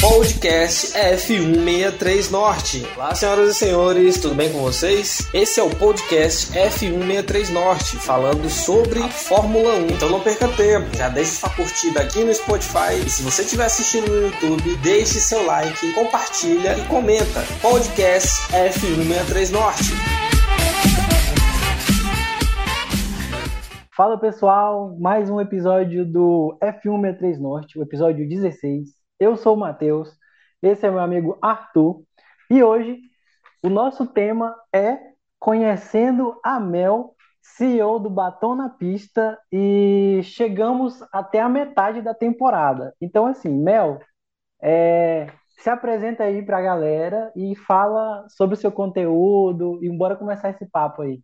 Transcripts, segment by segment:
Podcast F163 Norte. Olá, senhoras e senhores, tudo bem com vocês? Esse é o podcast F163 Norte, falando sobre a Fórmula 1. Então não perca tempo, já deixe sua curtida aqui no Spotify. E se você estiver assistindo no YouTube, deixe seu like, compartilha e comenta. Podcast F163 Norte. Fala pessoal, mais um episódio do F163 Norte, o episódio 16. Eu sou o Matheus, esse é meu amigo Arthur, e hoje o nosso tema é Conhecendo a Mel, CEO do Batom na Pista, e chegamos até a metade da temporada. Então, assim, Mel, é, se apresenta aí para a galera e fala sobre o seu conteúdo, e bora começar esse papo aí.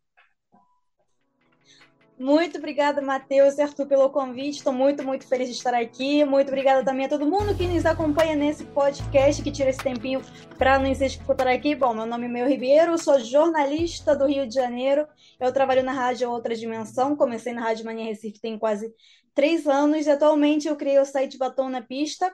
Muito obrigada, Matheus e Arthur, pelo convite. Estou muito, muito feliz de estar aqui. Muito obrigada também a todo mundo que nos acompanha nesse podcast, que tira esse tempinho para nos escutar aqui. Bom, meu nome é Meu Ribeiro, sou jornalista do Rio de Janeiro. Eu trabalho na Rádio Outra Dimensão. Comecei na Rádio Mania Recife tem quase três anos e atualmente eu criei o site Batom na Pista,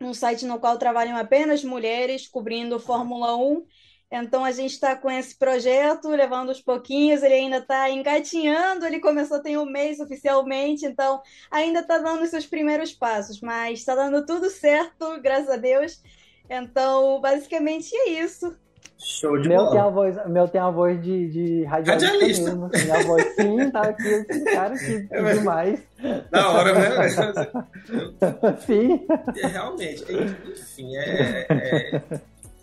um site no qual trabalham apenas mulheres cobrindo Fórmula 1 então a gente está com esse projeto, levando os pouquinhos, ele ainda está engatinhando, ele começou tem um mês oficialmente, então ainda está dando os seus primeiros passos, mas está dando tudo certo, graças a Deus. Então, basicamente é isso. Show de meu bola. Tem a voz, meu tem a voz de, de radialista. Radialista. Mesmo. Minha voz, sim, tá aqui, esse cara aqui, É, mas- demais. Da hora, né? sim. É, Realmente, enfim, é. é-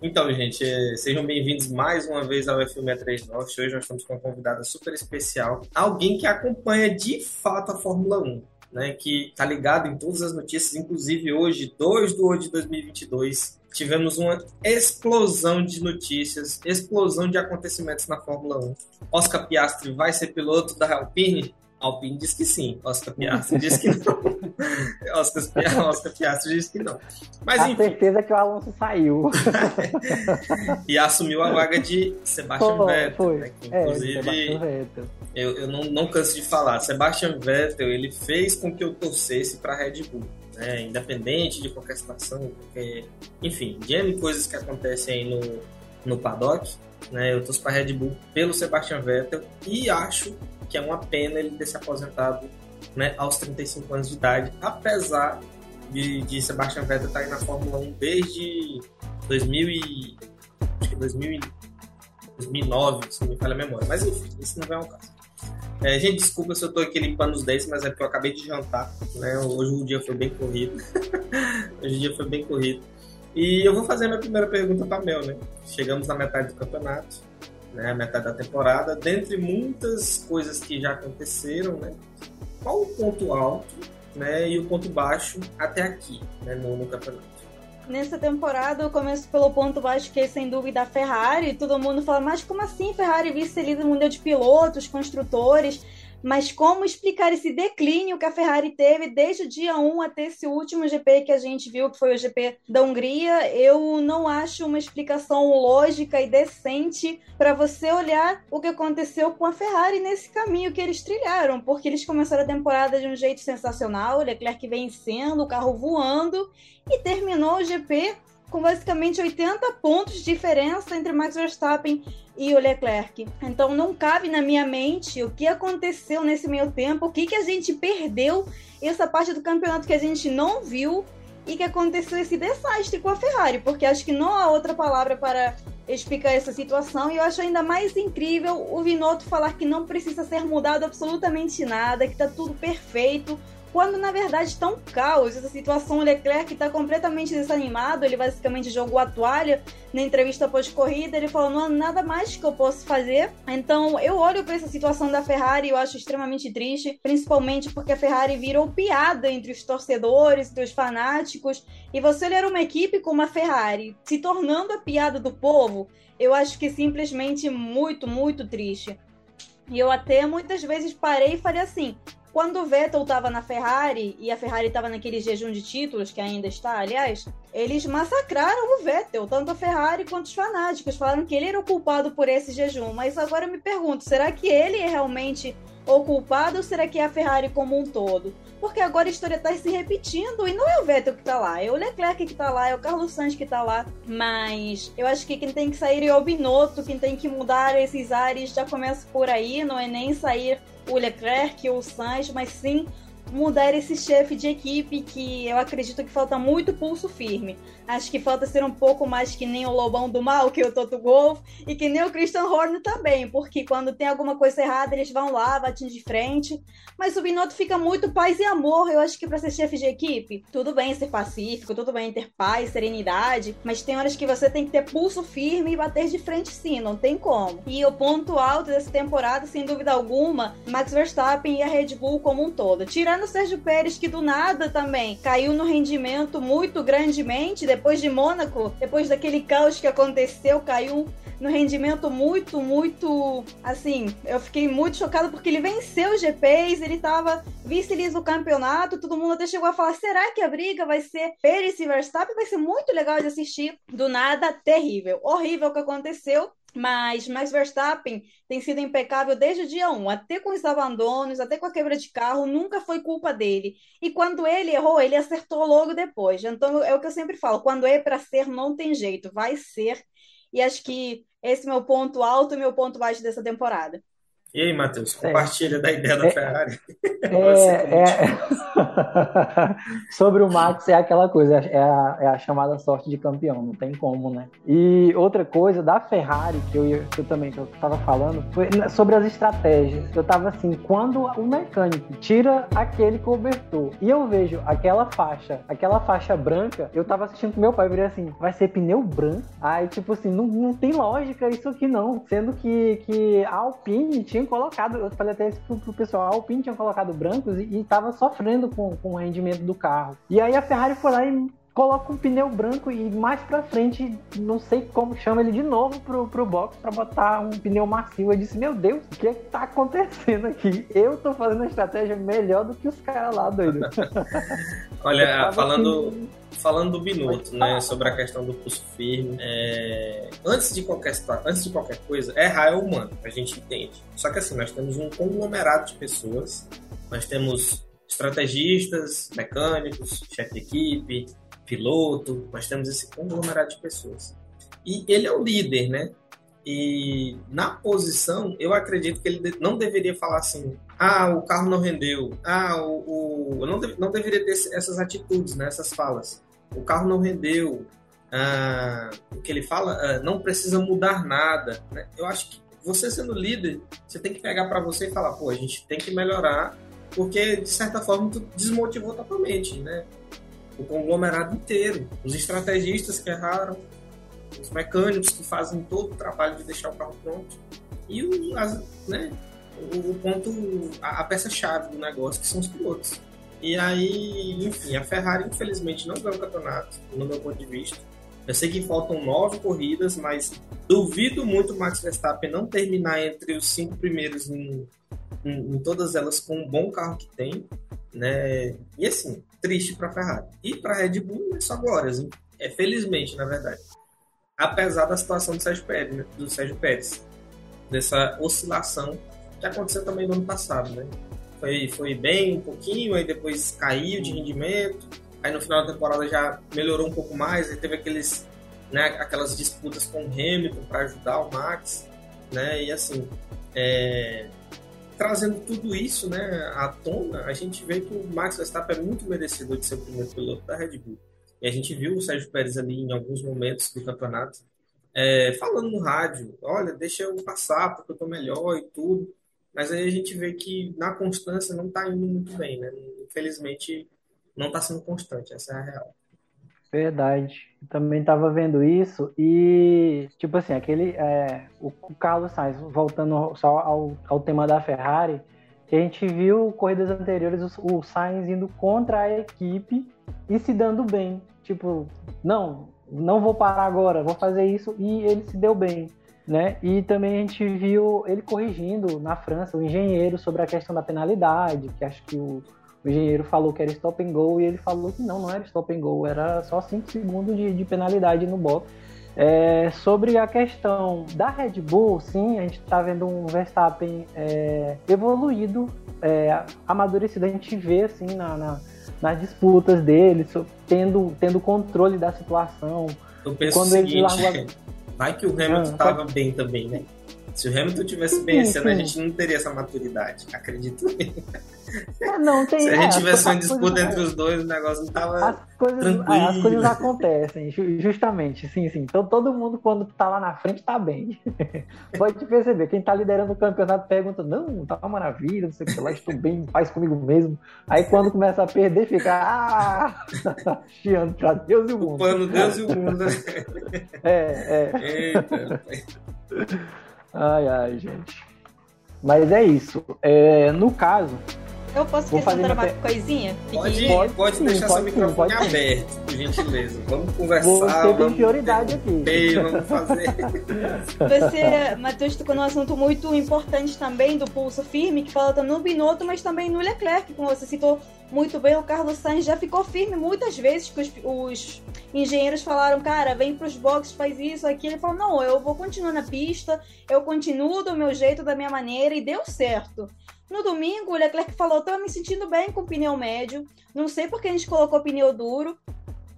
Então, gente, é, sejam bem-vindos mais uma vez ao F63 Norte. Hoje nós estamos com uma convidada super especial, alguém que acompanha de fato a Fórmula 1, né? Que tá ligado em todas as notícias, inclusive hoje, 2 de 8 de 2022, tivemos uma explosão de notícias, explosão de acontecimentos na Fórmula 1. Oscar Piastri vai ser piloto da Alpine? Alpine diz que sim, Oscar Piastri diz que não. Oscar, Oscar Piastri diz que não. Mas a enfim, certeza que o Alonso saiu. e assumiu a vaga de Sebastian Foi, Vettel, foi. né, que É, inclusive Vettel. eu, eu não, não canso de falar. Sebastian Vettel ele fez com que eu torcesse para Red Bull, né? independente de qualquer situação, qualquer... enfim, de N coisas que acontecem aí no, no paddock. Né? Eu torço para Red Bull pelo Sebastian Vettel e acho que é uma pena ele ter se aposentado né, aos 35 anos de idade, apesar de, de Sebastian Vettel estar aí na Fórmula 1 desde 2000 e, acho que 2000 e 2009, se não me falha a memória. Mas enfim, isso não é um caso. É, gente, desculpa se eu tô aqui limpando os dentes, mas é porque eu acabei de jantar, né? Hoje o dia foi bem corrido. Hoje o dia foi bem corrido. E eu vou fazer a minha primeira pergunta para Mel, né? Chegamos na metade do campeonato, né? A metade da temporada. Dentre muitas coisas que já aconteceram, né? Qual o ponto alto, né? E o ponto baixo até aqui, né? No, no campeonato. Nessa temporada, eu começo pelo ponto baixo, que é sem dúvida a Ferrari. Todo mundo fala, mas como assim Ferrari vice-líder mundial de pilotos, construtores? Mas como explicar esse declínio que a Ferrari teve desde o dia 1 até esse último GP que a gente viu, que foi o GP da Hungria? Eu não acho uma explicação lógica e decente para você olhar o que aconteceu com a Ferrari nesse caminho que eles trilharam, porque eles começaram a temporada de um jeito sensacional, Leclerc vencendo, o carro voando, e terminou o GP com basicamente 80 pontos de diferença entre Max Verstappen e o Leclerc. Então não cabe na minha mente o que aconteceu nesse meio tempo, o que, que a gente perdeu, essa parte do campeonato que a gente não viu e que aconteceu esse desastre com a Ferrari, porque acho que não há outra palavra para explicar essa situação e eu acho ainda mais incrível o Vinotto falar que não precisa ser mudado absolutamente nada, que tá tudo perfeito, quando na verdade está um caos. Essa situação, o Leclerc está completamente desanimado, ele basicamente jogou a toalha na entrevista pós-corrida, ele falou: não há nada mais que eu posso fazer. Então eu olho para essa situação da Ferrari e eu acho extremamente triste, principalmente porque a Ferrari virou piada entre os torcedores, entre os fanáticos. E você olhar uma equipe como a Ferrari se tornando a piada do povo, eu acho que simplesmente muito, muito triste. E eu até muitas vezes parei e falei assim: quando o Vettel estava na Ferrari e a Ferrari estava naquele jejum de títulos, que ainda está, aliás, eles massacraram o Vettel, tanto a Ferrari quanto os fanáticos. Falaram que ele era o culpado por esse jejum. Mas agora eu me pergunto: será que ele é realmente o culpado ou será que é a Ferrari como um todo? Porque agora a história está se repetindo e não é o Vettel que está lá, é o Leclerc que está lá, é o Carlos Sainz que está lá. Mas eu acho que quem tem que sair é o Binotto, quem tem que mudar esses ares já começa por aí, não é nem sair o Leclerc ou o Sainz, mas sim mudar esse chefe de equipe que eu acredito que falta muito pulso firme. Acho que falta ser um pouco mais que nem o Lobão do Mal, que é o Toto Wolff, e que nem o Christian Horner também, porque quando tem alguma coisa errada, eles vão lá, batem de frente. Mas o Binotto fica muito paz e amor. Eu acho que para ser chefe de equipe, tudo bem ser pacífico, tudo bem ter paz, serenidade, mas tem horas que você tem que ter pulso firme e bater de frente sim, não tem como. E o ponto alto dessa temporada, sem dúvida alguma, Max Verstappen e a Red Bull como um todo. Tirando o Sérgio Pérez, que do nada também caiu no rendimento muito grandemente depois de Mônaco, depois daquele caos que aconteceu, caiu no rendimento muito, muito. Assim, eu fiquei muito chocada porque ele venceu o GPs, ele tava vice-líder do campeonato, todo mundo até chegou a falar: será que a briga vai ser Pérez e Verstappen? Vai ser muito legal de assistir. Do nada, terrível. Horrível o que aconteceu. Mas Max Verstappen tem sido impecável desde o dia 1, até com os abandonos, até com a quebra de carro, nunca foi culpa dele. E quando ele errou, ele acertou logo depois. Então é o que eu sempre falo: quando é para ser, não tem jeito, vai ser. E acho que esse é meu ponto alto e meu ponto baixo dessa temporada. E aí, Matheus, compartilha é. da ideia da é, Ferrari. É, é, sobre o Max é aquela coisa, é a, é a, chamada sorte de campeão, não tem como, né? E outra coisa da Ferrari, que eu, que eu também que eu tava falando, foi sobre as estratégias. Eu tava assim, quando o mecânico tira aquele cobertor e eu vejo aquela faixa, aquela faixa branca, eu tava assistindo com meu pai, eu virei assim, vai ser pneu branco? Aí, tipo assim, não, não tem lógica isso aqui não. Sendo que, que a Alpine tinha colocado, eu falei até isso pro, pro pessoal, a Alpine tinha colocado brancos e, estava sofrendo com, com o rendimento do carro. E aí a Ferrari foi lá e coloca um pneu branco e mais pra frente, não sei como, chama ele de novo pro, pro box para botar um pneu macio. Eu disse, meu Deus, o que é que tá acontecendo aqui? Eu tô fazendo a estratégia melhor do que os caras lá, doido. Olha, falando... Assim, falando do Binotto, né, sobre a questão do pulso firme, é... antes de qualquer antes de qualquer coisa, errar é humano, a gente entende. Só que assim, nós temos um conglomerado de pessoas, nós temos estrategistas, mecânicos, chefe de equipe, piloto, nós temos esse conglomerado de pessoas. E ele é o líder, né? E na posição, eu acredito que ele não deveria falar assim: ah, o carro não rendeu, ah, o. o... Não, de... não deveria ter essas atitudes, né? essas falas o carro não rendeu, ah, o que ele fala, ah, não precisa mudar nada. Né? Eu acho que você sendo líder, você tem que pegar para você e falar, pô, a gente tem que melhorar, porque de certa forma tu desmotivou totalmente, né? O conglomerado inteiro, os estrategistas que erraram, os mecânicos que fazem todo o trabalho de deixar o carro pronto e o, as, né, o, ponto, a, a peça-chave do negócio que são os pilotos. E aí, enfim, a Ferrari infelizmente não ganhou o campeonato, no meu ponto de vista. Eu sei que faltam nove corridas, mas duvido muito o Max Verstappen não terminar entre os cinco primeiros em, em, em todas elas com um bom carro que tem, né? E assim, triste para a Ferrari. E para a Red Bull é só glórias, hein? é felizmente, na verdade. Apesar da situação do Sérgio Pérez, né? do Sérgio Pérez, dessa oscilação que aconteceu também no ano passado, né? Foi, foi bem um pouquinho, aí depois caiu de rendimento, aí no final da temporada já melhorou um pouco mais, aí teve aqueles, né, aquelas disputas com o Hamilton para ajudar o Max, né, e assim, é, trazendo tudo isso, né, à tona, a gente vê que o Max Verstappen é muito merecedor de ser o primeiro piloto da Red Bull. E a gente viu o Sérgio Pérez ali em alguns momentos do campeonato, é, falando no rádio, olha, deixa eu passar porque eu tô melhor e tudo. Mas aí a gente vê que na constância não está indo muito bem, né? Infelizmente não está sendo constante, essa é a real. Verdade. Eu também estava vendo isso e, tipo assim, aquele. É, o, Carlos Sainz, voltando só ao, ao tema da Ferrari, a gente viu corridas anteriores o, o Sainz indo contra a equipe e se dando bem. Tipo, não, não vou parar agora, vou fazer isso e ele se deu bem né? E também a gente viu ele corrigindo na França o engenheiro sobre a questão da penalidade, que acho que o, o engenheiro falou que era stop and go e ele falou que não, não era stop and go, era só 5 segundos de, de, penalidade no box. É, sobre a questão da Red Bull, sim, a gente está vendo um Verstappen é, evoluído, é, amadurecido. A gente vê assim na, na, nas disputas dele, tendo, tendo controle da situação. Eu penso Quando o seguinte, ele largou... vai que o Hamilton estava ah, bem também, né? Se o Hamilton tivesse bem esse ano, a gente não teria essa maturidade, acredito. É, não, tem, Se a gente é, tivesse uma disputa entre os dois, o negócio não tava as coisas, tranquilo. É, as coisas acontecem, justamente, sim, sim. Então todo mundo, quando tá lá na frente, tá bem. Pode perceber, quem tá liderando o campeonato pergunta, não, tá uma maravilha, não sei o que lá, estou bem, faz comigo mesmo. Aí quando começa a perder, fica, ah, chiando pra Deus e o mundo. Culpando Deus e o mundo. é, é. Eita, Ai, ai, gente. Mas é isso. É, no caso. Eu posso acrescentar uma coisinha? Pode, pode, pode sim, deixar pode seu microfone pode aberto, por gentileza. Vamos conversar. Você tem prioridade aqui. Bem, vamos fazer. Você, Matheus, tocou num assunto muito importante também do pulso firme, que fala no Binotto, mas também no Leclerc, como você citou muito bem, o Carlos Sainz já ficou firme muitas vezes que os, os engenheiros falaram, cara, vem para os boxes, faz isso, aquilo. Ele falou, não, eu vou continuar na pista, eu continuo do meu jeito, da minha maneira, e deu certo. No domingo, o Leclerc falou, tô me sentindo bem com o pneu médio, não sei porque a gente colocou pneu duro,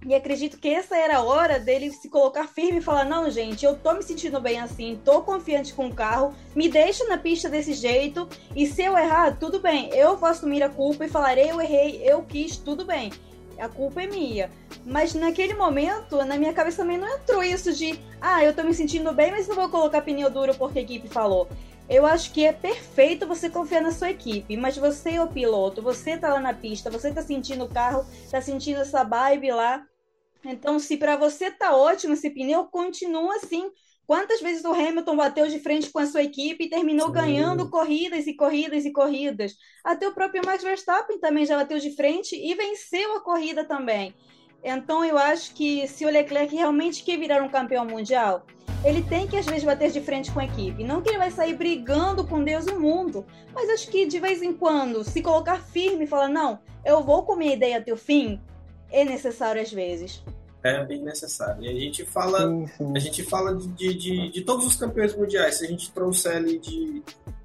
e acredito que essa era a hora dele se colocar firme e falar: não, gente, eu tô me sentindo bem assim, tô confiante com o carro, me deixa na pista desse jeito, e se eu errar, tudo bem, eu vou assumir a culpa e falarei: eu errei, eu quis, tudo bem, a culpa é minha. Mas naquele momento, na minha cabeça também não entrou isso de: ah, eu tô me sentindo bem, mas não vou colocar pneu duro porque a equipe falou. Eu acho que é perfeito você confiar na sua equipe, mas você é o piloto, você tá lá na pista, você tá sentindo o carro, tá sentindo essa vibe lá. Então, se para você tá ótimo esse pneu, continua assim. Quantas vezes o Hamilton bateu de frente com a sua equipe e terminou Sim. ganhando corridas e corridas e corridas? Até o próprio Max Verstappen também já bateu de frente e venceu a corrida também. Então, eu acho que se o Leclerc realmente quer virar um campeão mundial, ele tem que às vezes bater de frente com a equipe. Não que ele vai sair brigando com Deus e o mundo, mas acho que de vez em quando se colocar firme e falar: não, eu vou com minha ideia até o fim, é necessário às vezes. É bem necessário. E a gente fala, sim, sim. a gente fala de, de, de, todos os campeões mundiais. Se a gente trouxer ali de,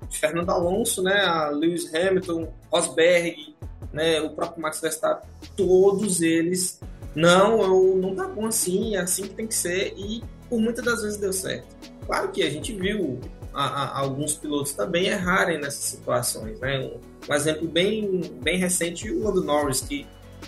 de Fernando Alonso, né, a Lewis Hamilton, Rosberg, né, o próprio Max Verstappen, todos eles não, eu não tá bom assim, é assim que tem que ser e por muitas das vezes deu certo. Claro que a gente viu a, a, alguns pilotos também errarem nessas situações. Né? Um, um, exemplo bem, bem recente, o Lando Norris, que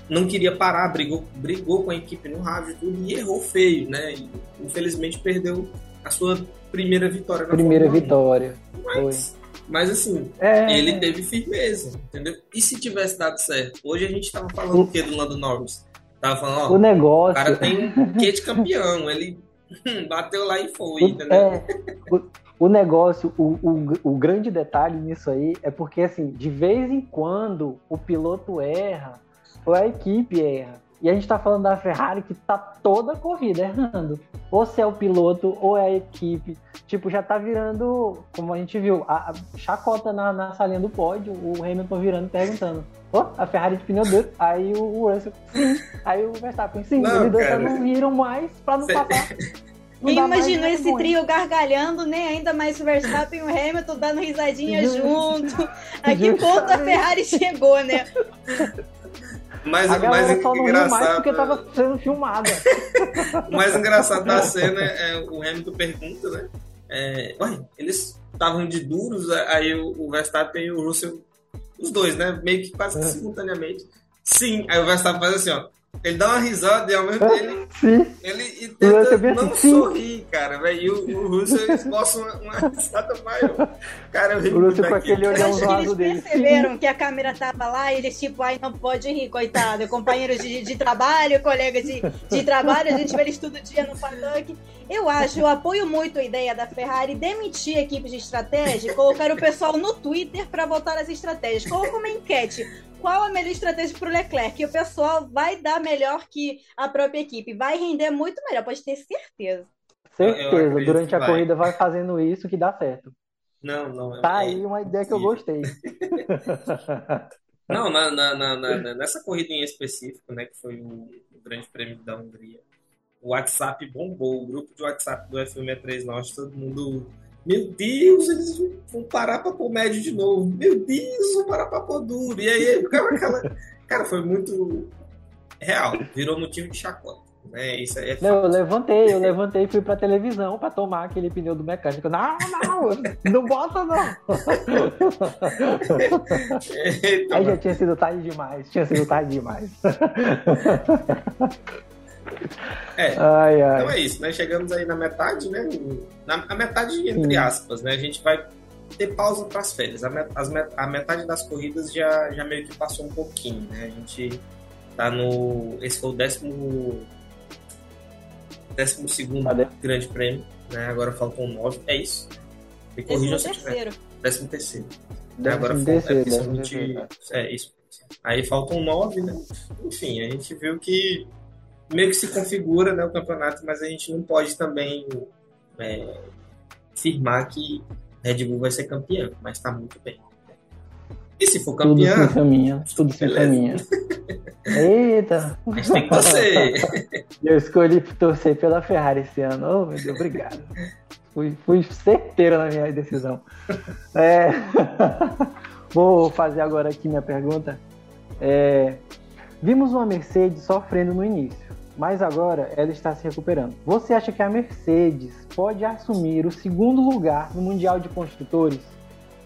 não queria parar, brigou, brigou com a equipe no rádio e tudo, e errou feio, né? E, infelizmente perdeu a sua primeira vitória na Primeira Fórmula vitória. Mas, mas assim, é... ele teve firmeza, entendeu? E se tivesse dado certo? Hoje a gente tava falando o que do Lando Norris? Tava falando, ó, o negócio. O cara tem que de campeão, ele Bateu lá e foi, o, entendeu? É, o, o, negócio, o, o, o grande detalhe nisso aí é porque, assim, de vez em quando o piloto erra ou a equipe erra. E a gente tá falando da Ferrari que tá toda corrida errando. Ou se é o piloto ou é a equipe. Tipo, já tá virando, como a gente viu, a, a chacota na, na salinha do pódio, o Hamilton virando perguntando. Oh, a Ferrari de pneu duro. Aí o Russell, sim. Aí o Verstappen, sim. Não, eles dois não viram mais pra não passar. Imagina esse trio gargalhando, né? Ainda mais o Verstappen e o Hamilton dando risadinha junto. A que ponto a Ferrari chegou, né? Mas, a mais só não engraçado. Mais porque tava sendo filmada. o mais engraçado da cena é o Hamilton pergunta, né? É, ué, eles estavam de duros, aí o, Verstappen e o Russell, os dois, né? Meio que quase que é. simultaneamente. Sim, aí o Verstappen faz assim, ó. Ele dá uma risada e ao mesmo tempo ele, Sim. ele tenta não assim, sorrir, cara, velho. E o, o Russell esboça uma, uma risada maior. Cara, eu ri o Russell com aquele olhão zoado dele. Eles perceberam Sim. que a câmera tava lá e eles tipo, ai, não pode rir, coitado. Companheiro de, de trabalho, colega de, de trabalho, a gente vê eles todo dia no paddock. Eu acho, eu apoio muito a ideia da Ferrari demitir equipes de estratégia e colocar o pessoal no Twitter para votar as estratégias. Coloca uma enquete qual a melhor estratégia para o Leclerc? E o pessoal vai dar melhor que a própria equipe. Vai render muito melhor, pode ter certeza. Certeza, durante a vai. corrida vai fazendo isso que dá certo. Não, não. Tá é, aí uma ideia que eu gostei. não, na, na, na, nessa corrida em específico, né, que foi o, o Grande Prêmio da Hungria, o WhatsApp bombou, o grupo de WhatsApp do F163 Norte, todo mundo. Meu Deus, eles vão parar pra pôr médio de novo. Meu Deus, vão parar pra pôr duro. E aí, aquela. Cara, foi muito real. Virou motivo de chacota. Né? Isso é não, eu levantei, eu levantei e fui pra televisão pra tomar aquele pneu do mecânico. Não, não, não bota não. Eita, aí já tinha sido tarde demais, tinha sido tarde demais. É, ai, ai. então é isso, né? Chegamos aí na metade, né? Na, na metade, entre aspas, né? A gente vai ter pausa para as férias. A, met, as, a metade das corridas já, já meio que passou um pouquinho, né? A gente tá no. Esse foi o décimo. Décimo segundo grande prêmio, né? Agora faltam nove. É isso. Me corrija se tiver. Décimo terceiro. Né? Agora falta. É, é isso. Aí faltam nove, né? Enfim, a gente viu que meio que se configura né, o campeonato, mas a gente não pode também é, afirmar que Red Bull vai ser campeão, mas está muito bem. E se for campeão. Tudo se encaminha, tudo se encaminha. Eita! Mas tem que torcer. Eu escolhi torcer pela Ferrari esse ano. Oh, meu Deus, obrigado. Fui, fui certeiro na minha decisão. É... Vou fazer agora aqui minha pergunta. É... Vimos uma Mercedes sofrendo no início mas agora ela está se recuperando. Você acha que a Mercedes pode assumir o segundo lugar no Mundial de Construtores?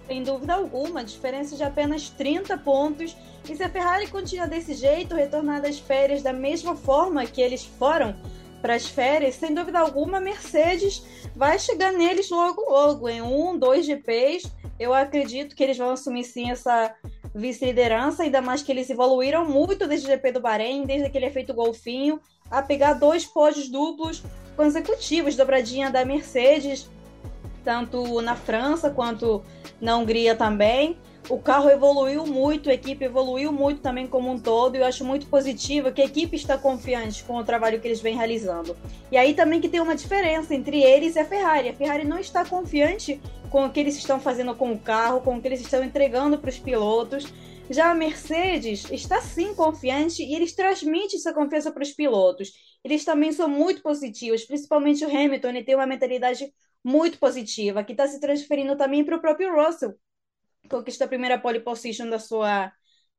Sem dúvida alguma, diferença de apenas 30 pontos. E se a Ferrari continuar desse jeito, retornar das férias da mesma forma que eles foram para as férias, sem dúvida alguma, a Mercedes vai chegar neles logo logo, em um, dois GPs. Eu acredito que eles vão assumir sim essa vice-liderança, ainda mais que eles evoluíram muito desde o GP do Bahrein, desde aquele efeito golfinho a pegar dois pódios duplos consecutivos, dobradinha da Mercedes, tanto na França quanto na Hungria também. O carro evoluiu muito, a equipe evoluiu muito também como um todo, e eu acho muito positivo que a equipe está confiante com o trabalho que eles vêm realizando. E aí também que tem uma diferença entre eles e a Ferrari. A Ferrari não está confiante com o que eles estão fazendo com o carro, com o que eles estão entregando para os pilotos. Já a Mercedes está sim confiante e eles transmitem essa confiança para os pilotos. Eles também são muito positivos, principalmente o Hamilton, ele tem uma mentalidade muito positiva, que está se transferindo também para o próprio Russell, conquista a primeira pole position da sua,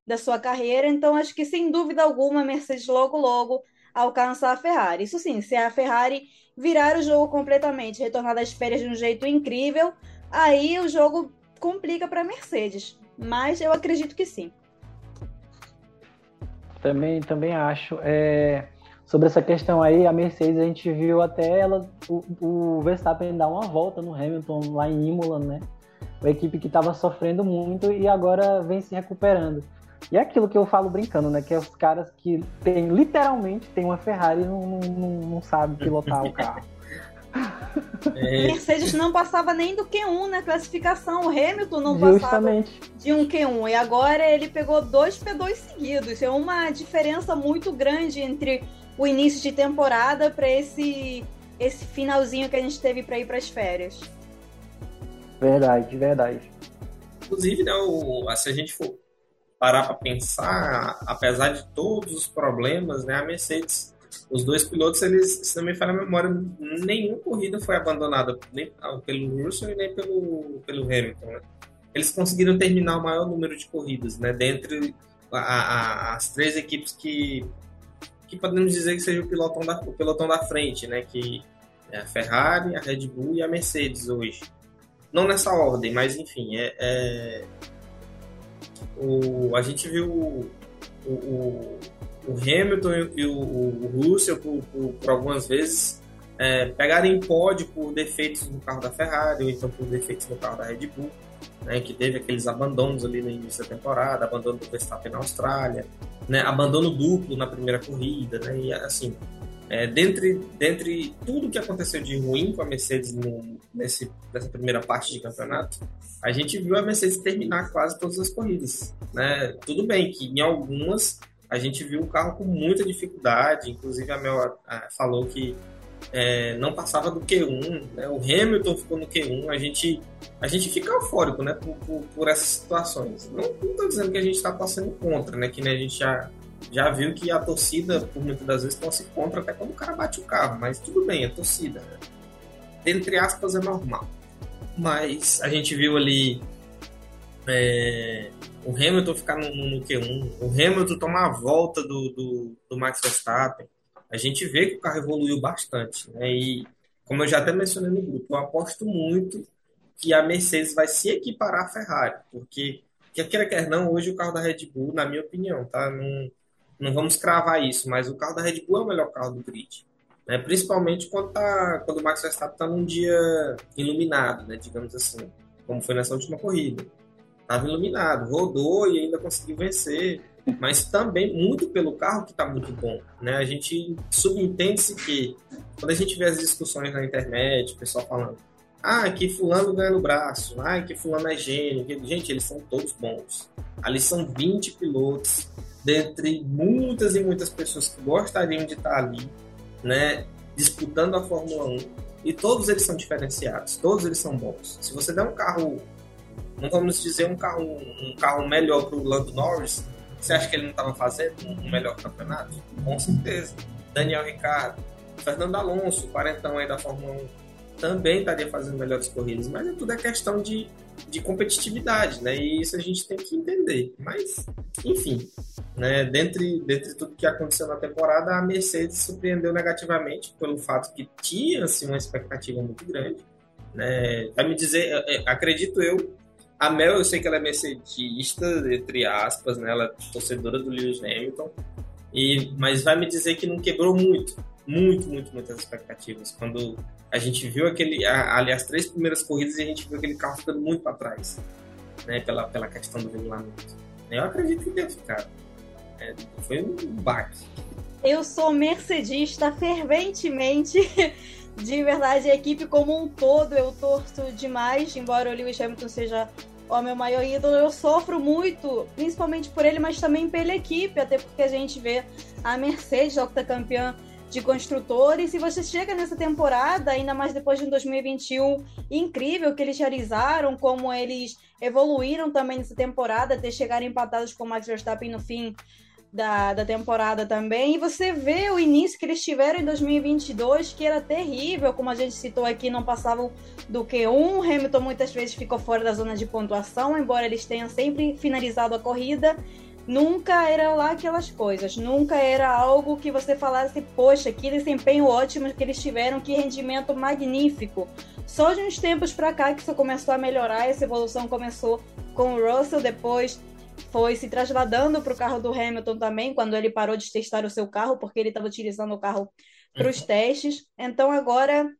da sua carreira. Então, acho que sem dúvida alguma a Mercedes logo, logo alcança a Ferrari. Isso sim, se a Ferrari virar o jogo completamente, retornar das férias de um jeito incrível, aí o jogo complica para a Mercedes mas eu acredito que sim. Também, também acho. É, sobre essa questão aí, a Mercedes, a gente viu até ela, o, o Verstappen dar uma volta no Hamilton lá em Imola, né? Uma equipe que estava sofrendo muito e agora vem se recuperando. E é aquilo que eu falo brincando, né? Que é os caras que tem, literalmente tem uma Ferrari e não, não, não, não sabe pilotar o carro. É. Mercedes não passava nem do Q1 na classificação. O Hamilton não passava de um Q1. E agora ele pegou dois P2 seguidos. É uma diferença muito grande entre o início de temporada para esse, esse finalzinho que a gente teve para ir para as férias. Verdade, verdade. Inclusive, né, o, se a gente for parar para pensar, apesar de todos os problemas, né, a Mercedes os dois pilotos, eles, se não me falha a memória, nenhuma corrida foi abandonada nem pelo Russell e nem pelo, pelo Hamilton. Né? Eles conseguiram terminar o maior número de corridas, né? Dentre a, a, as três equipes que, que podemos dizer que seja o pelotão da, o da frente, né? Que é a Ferrari, a Red Bull e a Mercedes hoje. Não nessa ordem, mas enfim, é, é o, a gente viu o, o, o Hamilton e o, o Russell, por, por, por algumas vezes, é, pegarem pódio por defeitos no carro da Ferrari ou então por defeitos no carro da Red Bull, né, que teve aqueles abandonos ali no início da temporada, abandono do Verstappen na Austrália, né, abandono duplo na primeira corrida, né, e assim, é, dentre, dentre tudo que aconteceu de ruim com a Mercedes no, nesse, nessa primeira parte de campeonato, a gente viu a Mercedes terminar quase todas as corridas. Né? Tudo bem que em algumas a gente viu o carro com muita dificuldade, inclusive a Mel falou que é, não passava do Q1, né? o Hamilton ficou no Q1, a gente, a gente fica eufórico né? por, por, por essas situações. Não estou dizendo que a gente está passando contra, né? que né, a gente já, já viu que a torcida, por muitas das vezes, torce contra até quando o cara bate o carro, mas tudo bem, é torcida. Né? Entre aspas, é normal. Mas a gente viu ali é, o Hamilton ficar no, no, Q1, o Hamilton tomar a volta do, do, do, Max Verstappen. A gente vê que o carro evoluiu bastante. Né? E, como eu já até mencionei no grupo, eu aposto muito que a Mercedes vai se equiparar à Ferrari, porque quer queira quer não, hoje o carro da Red Bull, na minha opinião, tá? Não, não vamos cravar isso, mas o carro da Red Bull é o melhor carro do grid. Né? Principalmente quando, tá, quando o Max Verstappen está num dia iluminado, né? digamos assim, como foi nessa última corrida. Estava iluminado, rodou e ainda conseguiu vencer, mas também muito pelo carro que está muito bom. Né? A gente subentende-se que quando a gente vê as discussões na internet, o pessoal falando ah, que fulano ganha no braço. Ah, que fulano é gênio. Gente, eles são todos bons. Ali são 20 pilotos, dentre muitas e muitas pessoas que gostariam de estar ali, né, disputando a Fórmula 1. E todos eles são diferenciados, todos eles são bons. Se você der um carro, vamos dizer um carro, um carro melhor para o Lando Norris, você acha que ele não estava fazendo um melhor campeonato? Com certeza. Daniel Ricciardo, Fernando Alonso, quarentão aí da Fórmula 1 também estaria fazendo melhores corridas, mas é tudo é questão de, de competitividade, né? E isso a gente tem que entender. Mas, enfim, né? Dentre, dentre tudo que aconteceu na temporada, a Mercedes surpreendeu negativamente pelo fato que tinha assim, uma expectativa muito grande. Né? Vai me dizer, é, é, acredito eu, a Mel, eu sei que ela é mercedista, entre aspas, né? Ela é torcedora do Lewis Hamilton, e, mas vai me dizer que não quebrou muito muito, muito, muitas expectativas. Quando a gente viu aquele, ali as três primeiras corridas e a gente viu aquele carro ficando muito para trás, né, pela, pela questão do regulamento. Eu acredito que tenha ficado. É, foi um baque. Eu sou mercedista ferventemente. De verdade, a equipe como um todo eu torço demais, embora o Lewis Hamilton seja o meu maior ídolo, eu sofro muito, principalmente por ele, mas também pela equipe, até porque a gente vê a Mercedes, octacampeã de construtores. E você chega nessa temporada, ainda mais depois de um 2021 incrível que eles realizaram, como eles evoluíram também nessa temporada, até chegarem empatados com o Max Verstappen no fim da, da temporada também. E você vê o início que eles tiveram em 2022, que era terrível, como a gente citou aqui, não passavam do Q1. Hamilton muitas vezes ficou fora da zona de pontuação, embora eles tenham sempre finalizado a corrida nunca era lá aquelas coisas, nunca era algo que você falasse, poxa, que desempenho ótimo que eles tiveram, que rendimento magnífico. Só de uns tempos para cá que isso começou a melhorar, essa evolução começou com o Russell, depois foi se trasladando para o carro do Hamilton também, quando ele parou de testar o seu carro, porque ele estava utilizando o carro para os uhum. testes. Então agora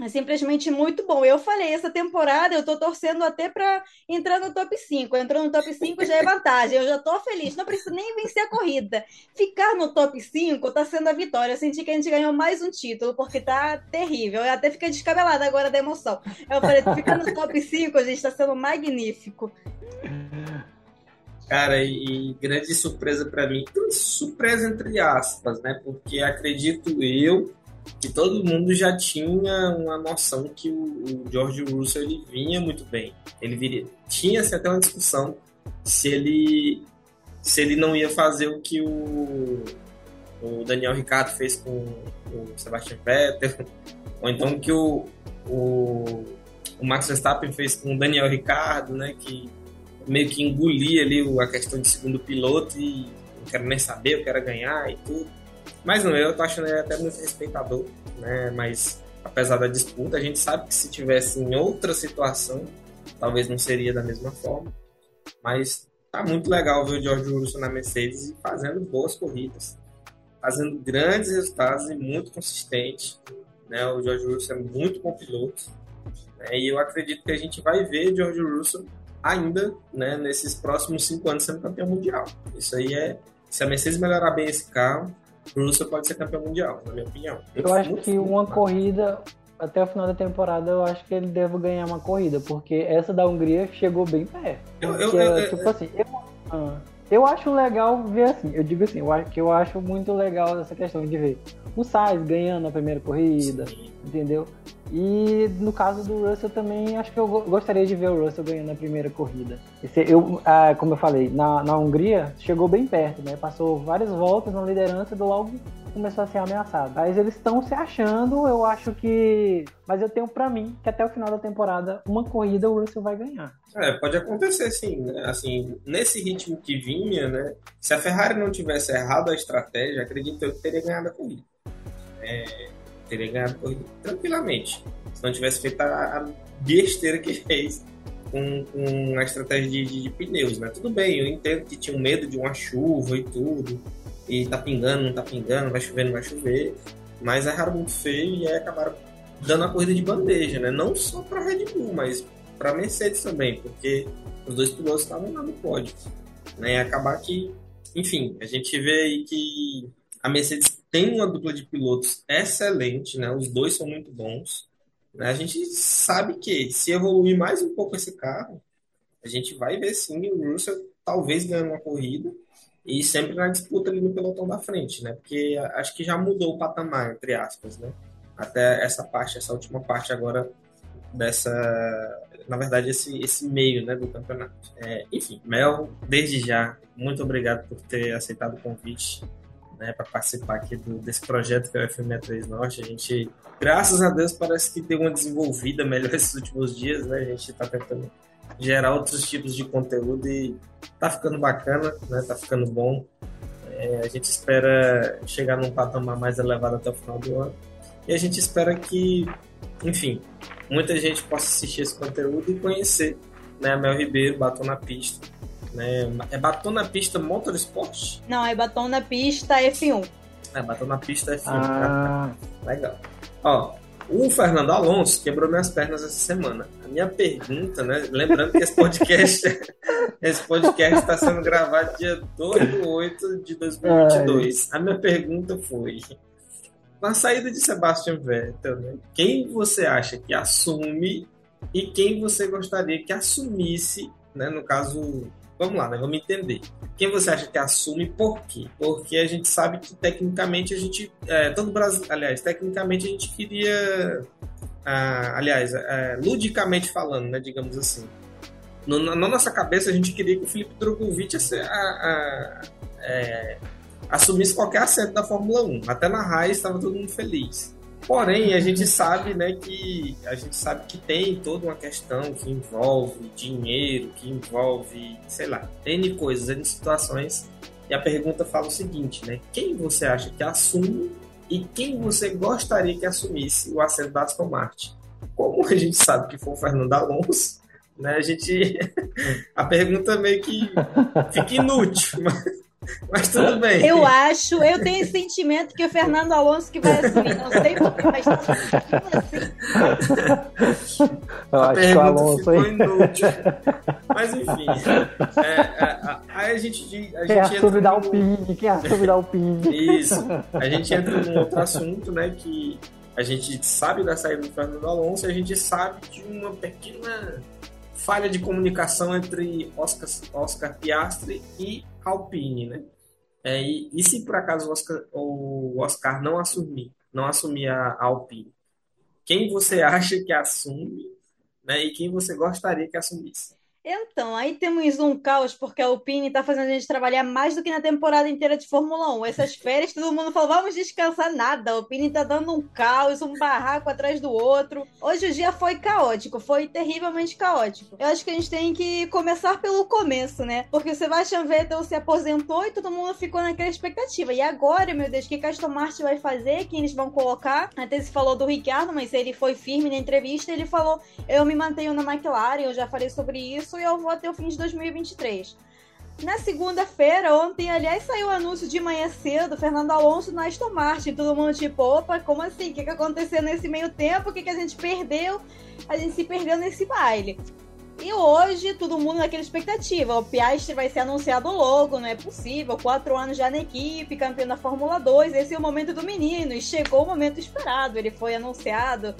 é simplesmente muito bom. Eu falei, essa temporada eu tô torcendo até para entrar no top 5. Entrou no top 5 já é vantagem. Eu já tô feliz. Não preciso nem vencer a corrida. Ficar no top 5 tá sendo a vitória. Eu senti que a gente ganhou mais um título, porque tá terrível. Eu até fiquei descabelada agora da emoção. Eu falei, ficar no top 5, a gente tá sendo magnífico. Cara, e, grande surpresa para mim. Surpresa entre aspas, né? Porque acredito eu que todo mundo já tinha uma noção que o, o George Russell ele vinha muito bem. Ele viria, tinha-se até uma discussão se ele se ele não ia fazer o que o, o Daniel Ricciardo fez com o Sebastian Vettel, ou então que o, o, o Max Verstappen fez com o Daniel Ricciardo, né, que meio que engolia ali a questão de segundo piloto e não quero nem saber, eu quero ganhar e tudo. Mas não, eu tô achando ele até muito respeitador, né? Mas apesar da disputa, a gente sabe que se tivesse em outra situação, talvez não seria da mesma forma. Mas tá muito legal ver o George Russell na Mercedes fazendo boas corridas, fazendo grandes resultados e muito consistente. Né? O George Russell é muito bom piloto. Né? E eu acredito que a gente vai ver George Russell ainda né, nesses próximos cinco anos sendo campeão mundial. Isso aí é. Se a Mercedes melhorar bem esse carro, o Russell pode ser campeão mundial, na minha opinião. Eu, eu acho que uma corrida, até o final da temporada, eu acho que ele deve ganhar uma corrida, porque essa da Hungria chegou bem perto. Eu, eu, é, eu, tipo assim, eu, ah, eu acho legal ver assim, eu digo assim, eu acho que eu acho muito legal essa questão de ver o Sainz ganhando a primeira corrida, Sim. entendeu? E no caso do Russell também, acho que eu gostaria de ver o Russell ganhando a primeira corrida. Esse, eu, ah, como eu falei, na, na Hungria chegou bem perto, né? Passou várias voltas na liderança e logo começou a ser ameaçado. Mas eles estão se achando, eu acho que. Mas eu tenho para mim que até o final da temporada, uma corrida o Russell vai ganhar. É, pode acontecer sim, né? Assim, nesse ritmo que vinha, né? Se a Ferrari não tivesse errado a estratégia, acredito eu que teria ganhado a corrida. É, teria ganhado corrida tranquilamente. Se não tivesse feito a, a besteira que fez com, com a estratégia de, de, de, pneus, né? Tudo bem, eu entendo que tinha medo de uma chuva e tudo, e tá pingando, não tá pingando, vai chover, não vai chover, mas erraram muito feio e aí acabaram dando a corrida de bandeja, né? Não só para Red Bull, mas para Mercedes também, porque os dois pilotos estavam lá no pódio, né? E acabar que, enfim, a gente vê aí que a Mercedes tem uma dupla de pilotos excelente, né? Os dois são muito bons. Né? A gente sabe que se evoluir mais um pouco esse carro, a gente vai ver sim o Russell talvez ganhando uma corrida e sempre na disputa ali no pelotão da frente, né? Porque acho que já mudou o patamar, entre aspas, né? Até essa parte, essa última parte agora dessa, na verdade, esse, esse meio né, do campeonato. É, enfim, Mel, desde já, muito obrigado por ter aceitado o convite né, para participar aqui do, desse projeto que é o FM63 Norte. A gente, graças a Deus, parece que deu uma desenvolvida melhor esses últimos dias, né? A gente está tentando gerar outros tipos de conteúdo e tá ficando bacana, né? Tá ficando bom. É, a gente espera chegar num patamar mais elevado até o final do ano. E a gente espera que, enfim, muita gente possa assistir esse conteúdo e conhecer né, a Mel Ribeiro, Batom na Pista, né? É batom na pista Motorsport? Não, é batom na pista F1. É, batom na pista F1. Ah. Legal. Ó, o Fernando Alonso quebrou minhas pernas essa semana. A minha pergunta, né? Lembrando que esse podcast esse podcast está sendo gravado dia 2 de 8 de 2022. Ai. A minha pergunta foi: na saída de Sebastian Vettel, né, quem você acha que assume e quem você gostaria que assumisse, né, no caso Vamos lá, né? Vamos entender. Quem você acha que assume por quê? Porque a gente sabe que tecnicamente a gente. É, todo Brasil. Aliás, tecnicamente a gente queria. Ah, aliás, é, ludicamente falando, né? Digamos assim. No, na nossa cabeça a gente queria que o Felipe Drogovic a, a, é, assumisse qualquer assento da Fórmula 1. Até na raiz estava todo mundo feliz. Porém, a gente sabe, né, que a gente sabe que tem toda uma questão que envolve dinheiro, que envolve, sei lá, N coisas, N situações. E a pergunta fala o seguinte, né? Quem você acha que assume e quem você gostaria que assumisse o assento da Aston Martin? Como a gente sabe que foi o Fernando Alonso, né? A gente a pergunta meio que fica inútil, mas mas tudo bem. Eu acho, eu tenho esse sentimento que o Fernando Alonso que vai assumir. Não sei porquê, mas assim. Eu a pergunta Alonso, ficou hein? inútil. Mas enfim. É, é, aí a gente. A gente quem assume da Alpine? Quem assume da Alpine? Isso. A gente entra num outro assunto, né? Que a gente sabe da saída do Fernando Alonso e a gente sabe de uma pequena falha de comunicação entre Oscar, Oscar Piastri e Alpine, né? É, e, e, se por acaso o Oscar, o Oscar não assumir, não assumir a, a Alpine, quem você acha que assume, né? E quem você gostaria que assumisse? Então, aí temos um caos, porque a Alpine está fazendo a gente trabalhar mais do que na temporada inteira de Fórmula 1. Essas férias, todo mundo falou, vamos descansar nada. A Alpine está dando um caos, um barraco atrás do outro. Hoje o dia foi caótico, foi terrivelmente caótico. Eu acho que a gente tem que começar pelo começo, né? Porque o Sebastian Vettel se aposentou e todo mundo ficou naquela expectativa. E agora, meu Deus, o que a Aston Martin vai fazer? Quem eles vão colocar? Até se falou do Ricardo, mas ele foi firme na entrevista. Ele falou, eu me mantenho na McLaren, eu já falei sobre isso e eu vou até o fim de 2023. Na segunda-feira, ontem, aliás, saiu o anúncio de manhã cedo, Fernando Alonso na Aston Martin. Todo mundo tipo, opa, como assim? O que, que aconteceu nesse meio tempo? O que, que a gente perdeu? A gente se perdeu nesse baile. E hoje, todo mundo naquela expectativa. O Piastri vai ser anunciado logo, não é possível. Quatro anos já na equipe, campeão da Fórmula 2. Esse é o momento do menino. E chegou o momento esperado. Ele foi anunciado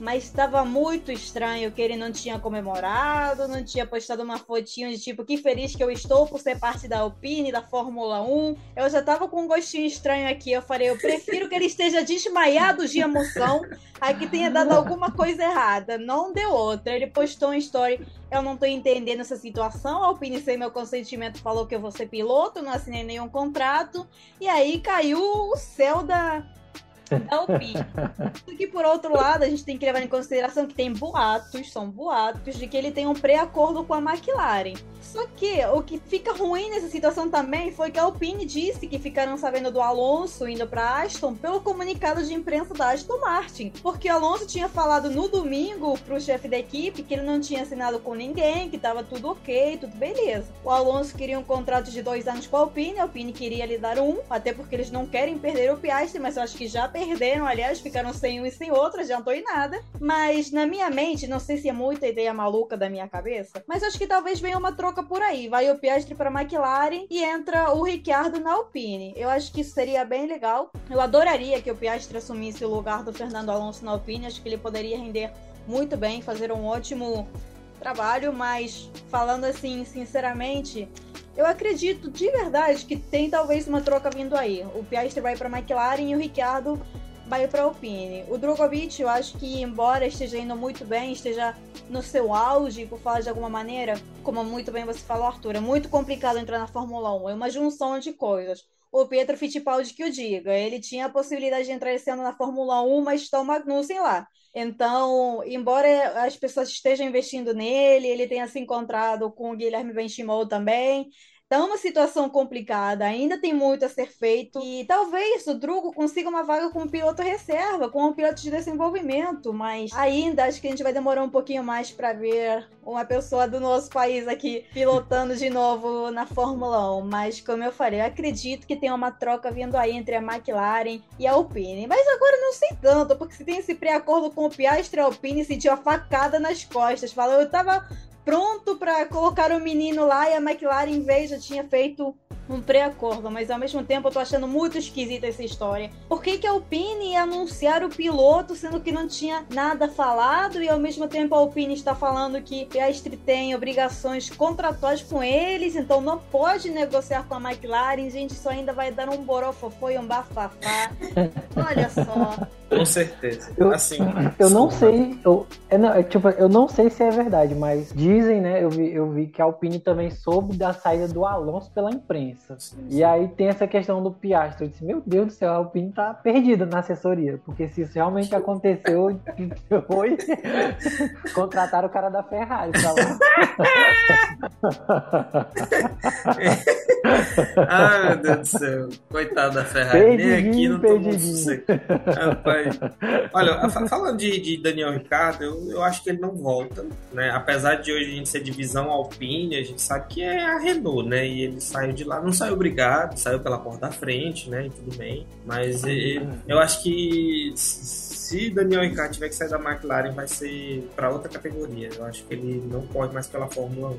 mas estava muito estranho que ele não tinha comemorado, não tinha postado uma fotinho de tipo, que feliz que eu estou por ser parte da Alpine, da Fórmula 1. Eu já tava com um gostinho estranho aqui. Eu falei, eu prefiro que ele esteja desmaiado de emoção a que tenha dado alguma coisa errada. Não deu outra. Ele postou um story. Eu não tô entendendo essa situação. A Alpine, sem meu consentimento, falou que eu vou ser piloto, não assinei nenhum contrato. E aí caiu o céu da, da Alpine. Só que por outro lado, a gente tem que levar em consideração que tem boatos, são boatos, de que ele tem um pré-acordo com a McLaren. Só que o que fica ruim nessa situação também foi que a Alpine disse que ficaram sabendo do Alonso indo para Aston pelo comunicado de imprensa da Aston Martin. Porque o Alonso tinha falado no domingo pro chefe da equipe que ele não tinha assinado com ninguém, que tava tudo ok, tudo beleza. O Alonso queria um contrato de dois anos com a Alpine, a Alpine queria lhe dar um, até porque eles não querem perder o Piastri, mas eu acho que já perderam, aliás, ficaram sem um e sem outro, adiantou em nada. Mas na minha mente, não sei se é muita ideia maluca da minha cabeça, mas acho que talvez venha uma troca por aí. Vai o Piastri para McLaren e entra o Ricciardo na Alpine. Eu acho que isso seria bem legal. Eu adoraria que o Piastri assumisse o lugar do Fernando Alonso na Alpine. Acho que ele poderia render muito bem, fazer um ótimo trabalho, mas falando assim, sinceramente, eu acredito de verdade que tem talvez uma troca vindo aí. O Piastri vai para McLaren e o Ricciardo vai para Alpine. O Drogovic, eu acho que embora esteja indo muito bem, esteja no seu auge, por falar de alguma maneira, como muito bem você falou, Arthur, é muito complicado entrar na Fórmula 1, é uma junção de coisas. O Pietro Fittipaldi que o diga, ele tinha a possibilidade de entrar esse ano na Fórmula 1, mas está o Magnussen lá. Então, embora as pessoas estejam investindo nele, ele tenha se encontrado com o Guilherme Benchimol também, Tá uma situação complicada, ainda tem muito a ser feito e talvez o Drugo consiga uma vaga como piloto reserva, como um piloto de desenvolvimento, mas ainda acho que a gente vai demorar um pouquinho mais para ver uma pessoa do nosso país aqui pilotando de novo na Fórmula 1. Mas como eu falei, eu acredito que tem uma troca vindo aí entre a McLaren e a Alpine. Mas agora não sei tanto, porque se tem esse pré-acordo com o Piastri, a Alpine sentiu a facada nas costas. Falou, eu tava pronto para colocar o menino lá e a McLaren, em vez, já tinha feito um pré-acordo, mas ao mesmo tempo eu tô achando muito esquisita essa história. Por que, que a Alpine ia anunciar o piloto sendo que não tinha nada falado e ao mesmo tempo a Alpine está falando que Piastri tem obrigações contratuais com eles, então não pode negociar com a McLaren, gente, isso ainda vai dar um borofofô e um bafafá. Olha só. Com certeza. Eu, assim, eu não sei, eu, é, não, é, tipo, eu não sei se é verdade, mas dizem, né? Eu vi, eu vi que a Alpine também soube da saída do Alonso pela imprensa. Sim, sim. E aí tem essa questão do Piastri. Eu disse, meu Deus do céu, a Alpine tá perdida na assessoria. Porque se isso realmente aconteceu, foi contratar o cara da Ferrari pra lá. Ai, meu Deus do céu. Coitado da Ferrari. Nem aqui não tomou Rapaz. Olha, falando de, de, Daniel Ricardo, eu, eu acho que ele não volta, né? Apesar de hoje a gente ser divisão Alpine, a gente sabe que é a Renault, né? E ele saiu de lá, não saiu obrigado, saiu pela porta da frente, né? E tudo bem. Mas ele, eu acho que se Daniel Ricciardo tiver que sair da McLaren, vai ser para outra categoria. Eu acho que ele não pode mais pela Fórmula 1.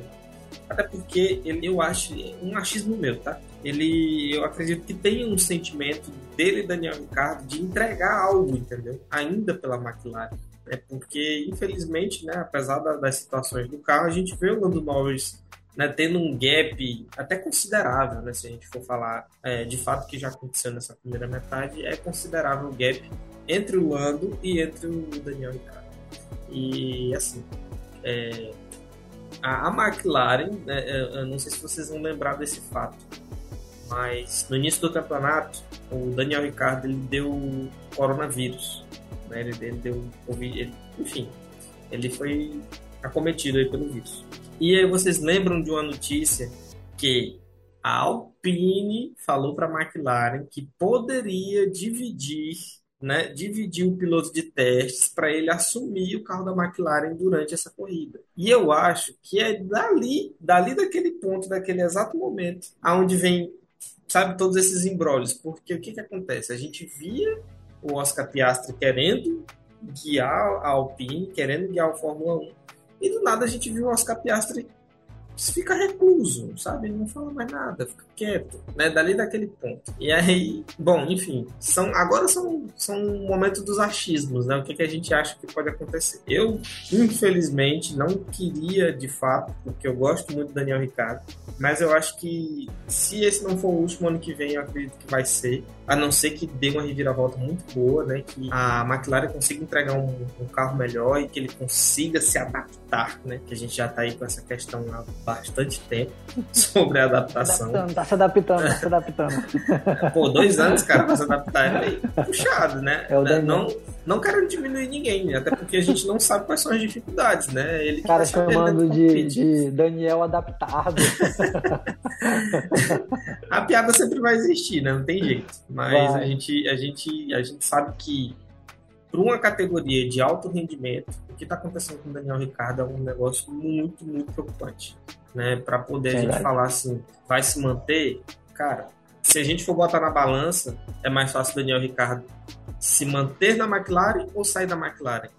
Até porque ele, eu acho, um achismo meu, tá? Ele, eu acredito que tem um sentimento dele, Daniel Ricciardo, de entregar algo, entendeu? Ainda pela McLaren. É porque, infelizmente, né, apesar da, das situações do carro, a gente vê o Lando Norris né, tendo um gap até considerável, né, se a gente for falar é, de fato que já aconteceu nessa primeira metade, é considerável o gap entre o Lando e entre o Daniel Ricciardo. E assim, é, a, McLaren, né, eu não sei se vocês vão lembrar desse fato, mas no início do campeonato, o Daniel Ricciardo ele deu coronavírus, né? ele, ele deu ele, enfim, ele foi acometido aí pelo vírus. E aí vocês lembram de uma notícia que a Alpine falou para a McLaren que poderia dividir né, dividir o piloto de testes para ele assumir o carro da McLaren durante essa corrida. E eu acho que é dali, dali daquele ponto, daquele exato momento, aonde vem, sabe, todos esses embrólios. Porque o que, que acontece? A gente via o Oscar Piastri querendo guiar a Alpine, querendo guiar o Fórmula 1, e do nada a gente viu o Oscar Piastri fica recluso, sabe? Não fala mais nada, fica quieto, né? Dali daquele ponto. E aí, bom, enfim, são, agora são, são momentos dos achismos, né? O que, que a gente acha que pode acontecer. Eu, infelizmente, não queria de fato, porque eu gosto muito do Daniel Ricardo, mas eu acho que se esse não for o último ano que vem, eu acredito que vai ser a não ser que dê uma reviravolta muito boa, né? Que a McLaren consiga entregar um, um carro melhor e que ele consiga se adaptar, né? Que a gente já está aí com essa questão há bastante tempo sobre a adaptação. Adaptando, tá se adaptando, tá se adaptando. Pô, dois anos, cara, pra se adaptar é meio puxado, né? É o né? Não, não quero diminuir ninguém, né? até porque a gente não sabe quais são as dificuldades, né? Ele cara chamando de, de Daniel adaptado. a piada sempre vai existir, né? Não tem jeito. Mas a gente, a, gente, a gente sabe que para uma categoria de alto rendimento, o que está acontecendo com o Daniel Ricardo é um negócio muito, muito preocupante. Né? Para poder a gente falar assim, vai se manter, cara, se a gente for botar na balança, é mais fácil o Daniel Ricardo se manter na McLaren ou sair da McLaren?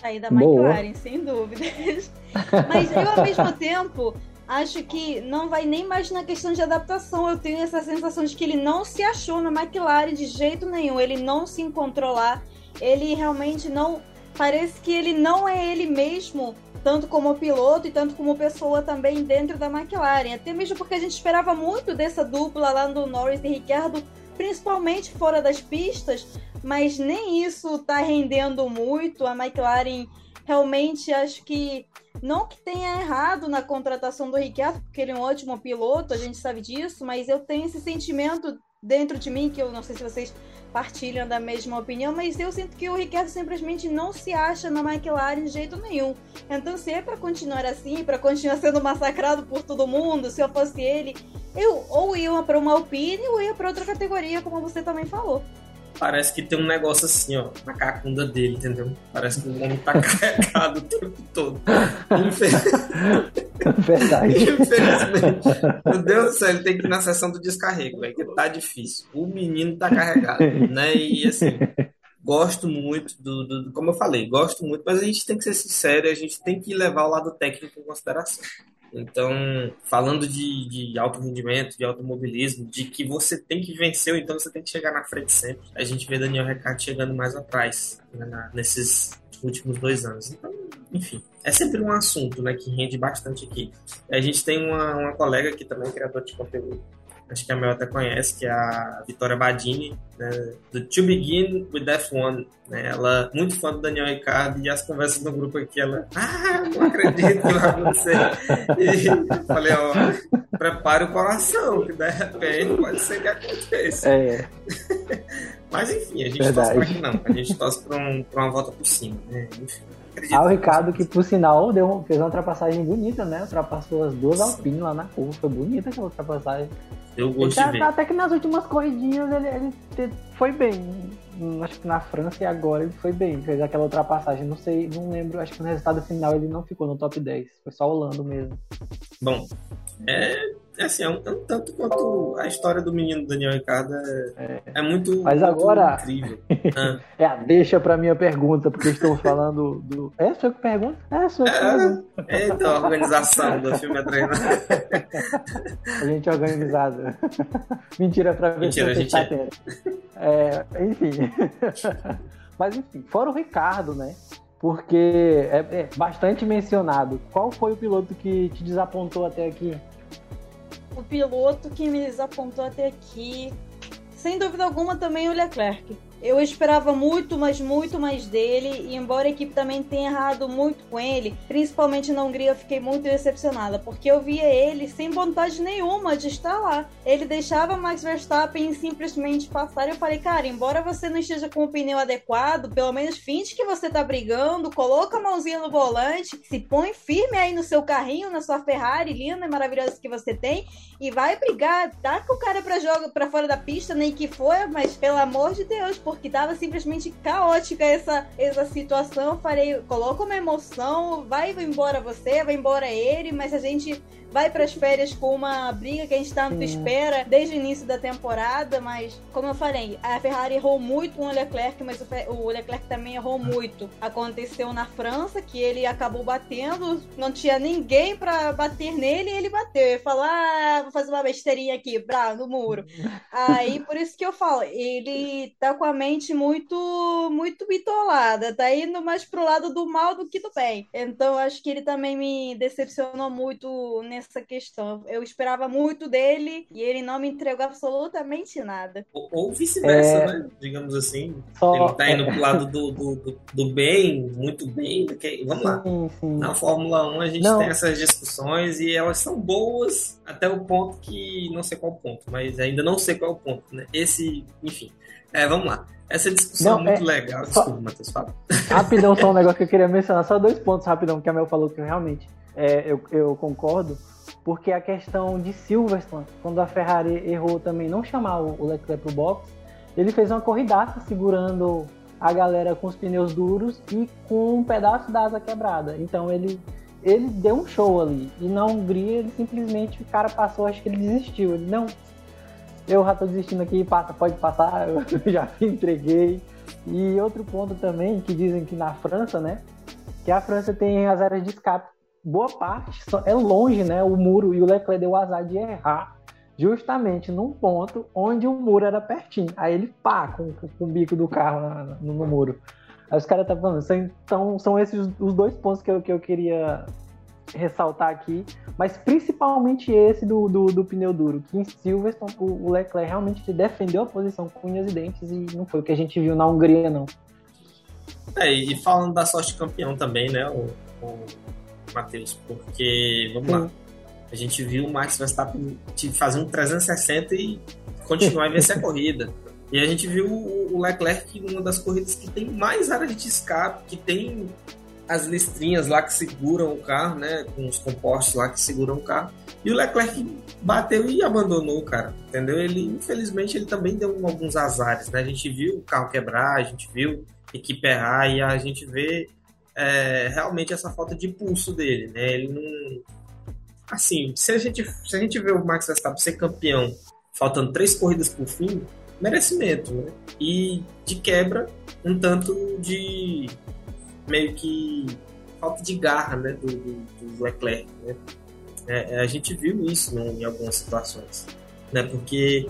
Sair da McLaren, Boa. sem dúvidas. Mas eu, ao mesmo tempo, acho que não vai nem mais na questão de adaptação. Eu tenho essa sensação de que ele não se achou na McLaren de jeito nenhum. Ele não se encontrou lá. Ele realmente não. Parece que ele não é ele mesmo, tanto como piloto e tanto como pessoa também dentro da McLaren. Até mesmo porque a gente esperava muito dessa dupla lá do Norris e Ricardo, principalmente fora das pistas, mas nem isso tá rendendo muito. A McLaren realmente acho que não que tenha errado na contratação do Ricciardo, porque ele é um ótimo piloto, a gente sabe disso, mas eu tenho esse sentimento dentro de mim, que eu não sei se vocês partilham da mesma opinião, mas eu sinto que o Ricciardo simplesmente não se acha na McLaren de jeito nenhum. Então, se é para continuar assim, para continuar sendo massacrado por todo mundo, se eu fosse ele, eu ou ia para uma Alpine ou ia para outra categoria, como você também falou parece que tem um negócio assim, ó, na cacunda dele, entendeu? Parece que o homem tá carregado o tempo todo. Verdade. Infelizmente. Meu Deus do céu, ele tem que ir na sessão do descarrego, velho, que tá difícil. O menino tá carregado, né? E assim, gosto muito do, do, Como eu falei, gosto muito, mas a gente tem que ser sincero, a gente tem que levar o lado técnico em consideração. Então, falando de, de alto rendimento, de automobilismo, de que você tem que vencer, então você tem que chegar na frente sempre. A gente vê Daniel Ricciardo chegando mais atrás né, nesses últimos dois anos. Então, enfim, é sempre um assunto né, que rende bastante aqui. A gente tem uma, uma colega que também criadora de conteúdo, acho que a Mel até conhece, que é a Vitória Badini, né, do To Begin with F1. Né, ela é muito fã do Daniel Ricardo e as conversas no grupo aqui, ela, ah, não acredito que vai acontecer. E falei, ó, prepare o coração, que de repente pode ser que aconteça. É. Mas enfim, a gente Verdade. torce pra que não, a gente torce pra, um, pra uma volta por cima, né? Enfim. Ah, o Ricardo, que por sinal deu, fez uma ultrapassagem bonita, né? Ultrapassou as duas Alpine lá na curva. Foi bonita aquela ultrapassagem. Eu gosto tá, ver. Até que nas últimas corridinhas ele, ele, foi bem. Acho que na França e agora ele foi bem. Fez aquela ultrapassagem. Não sei, não lembro. Acho que no resultado final ele não ficou no top 10. Foi só o Lando mesmo. Bom, é é assim, é um, é um, tanto quanto a história do menino Daniel Ricardo é, é, é muito, Mas agora, incrível. Ah. é, deixa pra minha pergunta, porque estamos falando do. É, sua pergunta? É, sua é, pergunta. É, então, a organização do filme é treinar. a gente é organizada. Mentira pra ver Mentira, se você está é. é. Enfim. Mas enfim, fora o Ricardo, né? Porque é, é bastante mencionado. Qual foi o piloto que te desapontou até aqui? O piloto que me desapontou até aqui, sem dúvida alguma, também o Leclerc. Eu esperava muito, mas muito mais dele, e embora a equipe também tenha errado muito com ele, principalmente na Hungria, eu fiquei muito decepcionada, porque eu via ele sem vontade nenhuma de estar lá. Ele deixava Max Verstappen simplesmente passar, eu falei, cara, embora você não esteja com o pneu adequado, pelo menos finge que você tá brigando, coloca a mãozinha no volante, se põe firme aí no seu carrinho, na sua Ferrari linda e maravilhosa que você tem, e vai brigar, taca o cara pra jogo para fora da pista, nem que for, mas pelo amor de Deus, porque tava simplesmente caótica essa, essa situação. Eu falei, coloca uma emoção, vai embora você, vai embora ele, mas a gente vai para as férias com uma briga que a gente tanto espera desde o início da temporada, mas como eu falei, a Ferrari errou muito com o Leclerc, mas o Leclerc também errou muito. Aconteceu na França que ele acabou batendo, não tinha ninguém para bater nele e ele bateu. Ele falou: "Ah, vou fazer uma besteirinha aqui, brá, no muro". Aí por isso que eu falo, ele tá com a mente muito muito bitolada, tá indo mais pro lado do mal do que do bem. Então acho que ele também me decepcionou muito nessa questão. Eu esperava muito dele e ele não me entregou absolutamente nada. Ou, ou vice-versa, é... né? Digamos assim. Só... Ele tá indo pro lado do, do, do, do bem, muito bem. Que... Vamos lá. Sim, sim. Na Fórmula 1 a gente não. tem essas discussões e elas são boas até o ponto que não sei qual ponto, mas ainda não sei qual ponto, né? Esse, enfim. É, vamos lá. Essa discussão não, é muito é... legal. Desculpa, só... Matheus, fala. Rapidão, só um negócio que eu queria mencionar. Só dois pontos rapidão que a Mel falou que realmente é, eu, eu concordo, porque a questão de Silverstone, quando a Ferrari errou também não chamar o Leclerc pro box, ele fez uma corridaça segurando a galera com os pneus duros e com um pedaço da asa quebrada. Então ele ele deu um show ali. E na Hungria ele simplesmente o cara passou, acho que ele desistiu. Ele não, eu já tô desistindo aqui, passa, pode passar, eu já entreguei. E outro ponto também que dizem que na França, né, que a França tem as áreas de escape boa parte é longe, né? O muro e o Leclerc deu o azar de errar justamente num ponto onde o muro era pertinho. Aí ele pá com, com o bico do carro na, no, no, muro. Aí os caras estão tá falando, então são esses os dois pontos que eu, que eu queria ressaltar aqui, mas principalmente esse do, do, do pneu duro, que em Silverstone o, o, Leclerc realmente defendeu a posição com unhas e dentes e não foi o que a gente viu na Hungria, não. É, e falando da sorte campeão também, né, o, o Matheus, porque, vamos lá, a gente viu o Max Verstappen fazer um 360 e continuar a vencer a corrida. E a gente viu o Leclerc uma das corridas que tem mais área de escape, que tem as listrinhas lá que seguram o carro, né? Com os compostos lá que seguram o carro. E o Leclerc bateu e abandonou, cara. Entendeu? Ele, infelizmente, ele também deu alguns azares, né? A gente viu o carro quebrar, a gente viu a equipe errar e a gente vê é, realmente essa falta de pulso dele, né? Ele não. Assim, se a gente, se a gente vê o Max Verstappen ser campeão faltando três corridas por fim, merecimento, né? E de quebra, um tanto de meio que falta de garra, né? Do, do, do Leclerc, né? É, a gente viu isso né, em algumas situações, né? Porque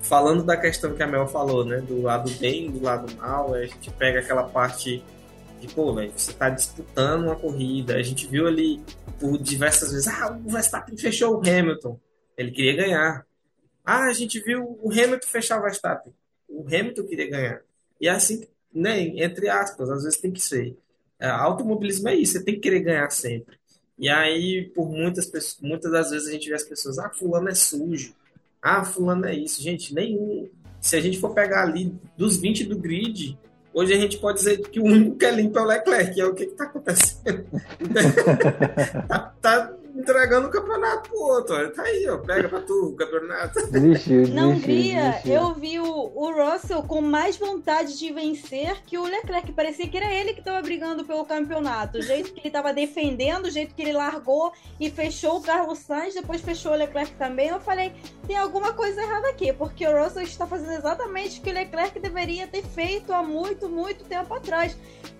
falando da questão que a Mel falou, né? Do lado bem, do lado mal, a gente pega aquela parte de, pô, velho, você tá disputando uma corrida. A gente viu ali por diversas vezes, ah, o Verstappen fechou o Hamilton. Ele queria ganhar. Ah, a gente viu o Hamilton fechar o Verstappen. O Hamilton queria ganhar. E é assim, né, entre aspas, às vezes tem que ser. É, automobilismo é isso, você tem que querer ganhar sempre. E aí, por muitas pessoas, muitas das vezes a gente vê as pessoas, ah, fulano é sujo. Ah, fulano é isso. Gente, nenhum. Se a gente for pegar ali dos 20 do grid, Hoje a gente pode dizer que o único que é limpo é o Leclerc, é o que está acontecendo. tá, tá, entregando o campeonato pro outro. Tá aí, ó. Pega pra tu o campeonato. Desistiu, Na Hungria, eu vi o, o Russell com mais vontade de vencer que o Leclerc. Parecia que era ele que tava brigando pelo campeonato. O jeito que ele tava defendendo, o jeito que ele largou e fechou o Carlos Sainz, depois fechou o Leclerc também. Eu falei, tem alguma coisa errada aqui, porque o Russell está fazendo exatamente o que o Leclerc deveria ter feito há muito, muito tempo atrás.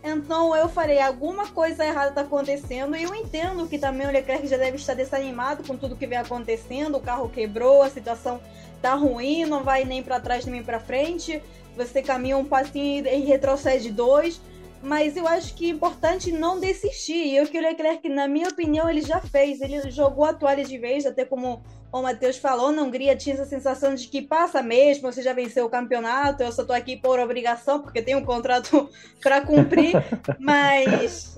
Então eu falei, alguma coisa errada tá acontecendo e eu entendo que também o Leclerc já deve estar desanimado com tudo que vem acontecendo, o carro quebrou, a situação tá ruim, não vai nem para trás nem para frente. Você caminha um passinho e retrocede dois, mas eu acho que é importante não desistir. E o que o Leclerc, na minha opinião, ele já fez. Ele jogou a toalha de vez, até como o Matheus falou, na Hungria tinha essa sensação de que passa mesmo, você já venceu o campeonato, eu só tô aqui por obrigação, porque tenho um contrato para cumprir. mas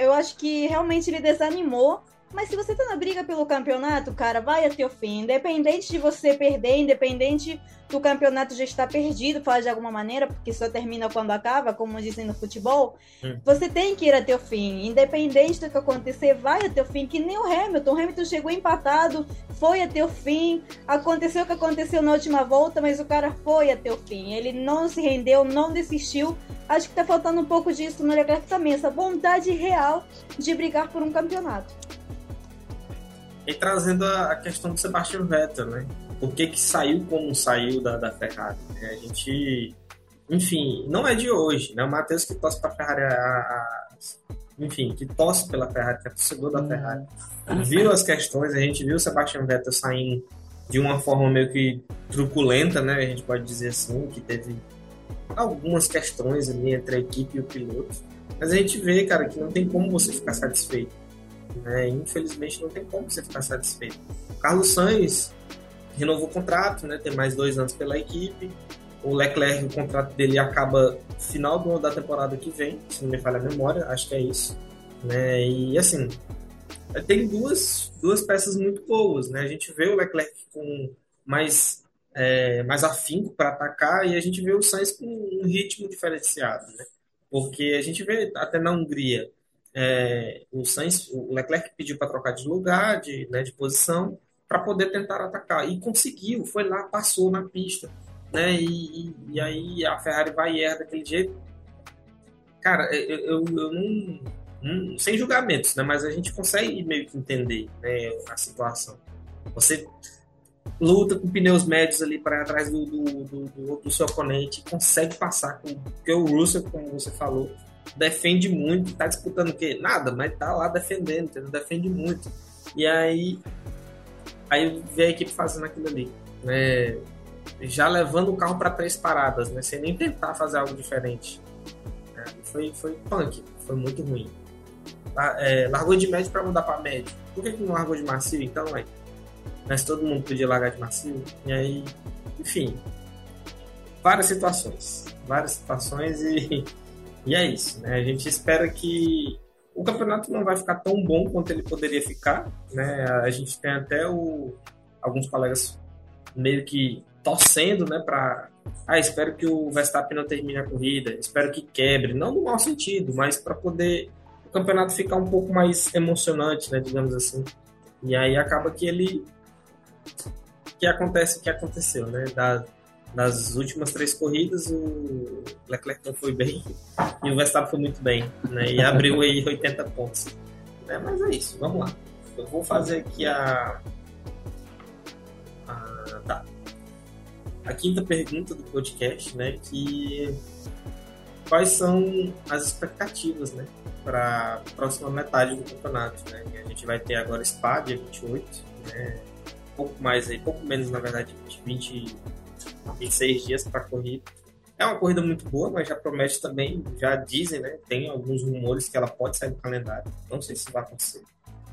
eu acho que realmente ele desanimou Mas se você tá na briga pelo campeonato, cara, vai até o fim. Independente de você perder, independente do campeonato já estar perdido, falar de alguma maneira, porque só termina quando acaba, como dizem no futebol, hum. você tem que ir até o fim. Independente do que acontecer, vai até o fim. Que nem o Hamilton. O Hamilton chegou empatado, foi até o fim. Aconteceu o que aconteceu na última volta, mas o cara foi até o fim. Ele não se rendeu, não desistiu. Acho que tá faltando um pouco disso no Leclerc também, essa vontade real de brigar por um campeonato. E trazendo a questão do Sebastian Vettel, né? Por que, que saiu como saiu da, da Ferrari? Né? A gente. Enfim, não é de hoje, né? O Matheus que torce para a Ferrari, a, enfim, que torce pela Ferrari, que é torcedor da Ferrari, viu as questões, a gente viu o Sebastian Vettel saindo de uma forma meio que truculenta, né? A gente pode dizer assim, que teve algumas questões ali entre a equipe e o piloto. Mas a gente vê, cara, que não tem como você ficar satisfeito. Né? Infelizmente não tem como você ficar satisfeito. O Carlos Sainz renovou o contrato, né? tem mais dois anos pela equipe. O Leclerc, o contrato dele acaba final do, da temporada que vem, se não me falha a memória, acho que é isso. Né? E assim, tem duas, duas peças muito boas. Né? A gente vê o Leclerc com mais, é, mais afinco para atacar e a gente vê o Sainz com um ritmo diferenciado. Né? Porque a gente vê até na Hungria é, o, Sainz, o Leclerc pediu para trocar de lugar, de, né, de posição, para poder tentar atacar. E conseguiu, foi lá, passou na pista. Né, e, e, aí a Ferrari vai e erra daquele jeito. Cara, eu, eu, eu não, não, Sem julgamentos, né, mas a gente consegue meio que entender né, a situação. Você luta com pneus médios ali para atrás do, do, do, do, seu oponente, consegue passar com porque o Russell, como você falou, defende muito, tá disputando o quê? Nada, mas tá lá defendendo, entendeu? defende muito. E aí, aí vê a equipe fazendo aquilo ali, né? Já levando o carro para três paradas, né? Sem nem tentar fazer algo diferente. É, foi, foi punk, foi muito ruim. É, largou de médio para mudar para médio. Por que, que não largou de macio então, aí? Mas todo mundo podia largar de macio. E aí, enfim, várias situações. Várias situações e e é isso, né? A gente espera que o campeonato não vai ficar tão bom quanto ele poderia ficar, né? A gente tem até o, alguns colegas meio que torcendo, né, para ah, espero que o Verstappen não termine a corrida, espero que quebre, não no mau sentido, mas para poder o campeonato ficar um pouco mais emocionante, né, digamos assim. E aí acaba que ele que acontece o que aconteceu, né? Da, nas últimas três corridas, o Leclerc não foi bem e o Verstappen foi muito bem, né? E abriu aí 80 pontos. É, mas é isso, vamos lá. Eu vou fazer aqui a. a tá. A quinta pergunta do podcast, né? Que quais são as expectativas, né? Para a próxima metade do campeonato, né? A gente vai ter agora Spa, dia 28, né? Pouco mais aí, pouco menos na verdade, 20 26 dias para a corrida. É uma corrida muito boa, mas já promete também, já dizem, né? Tem alguns rumores que ela pode sair do calendário. Não sei se vai acontecer.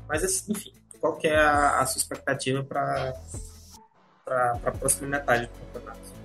Mas, assim, enfim, qual que é a, a sua expectativa para a próxima metade do campeonato?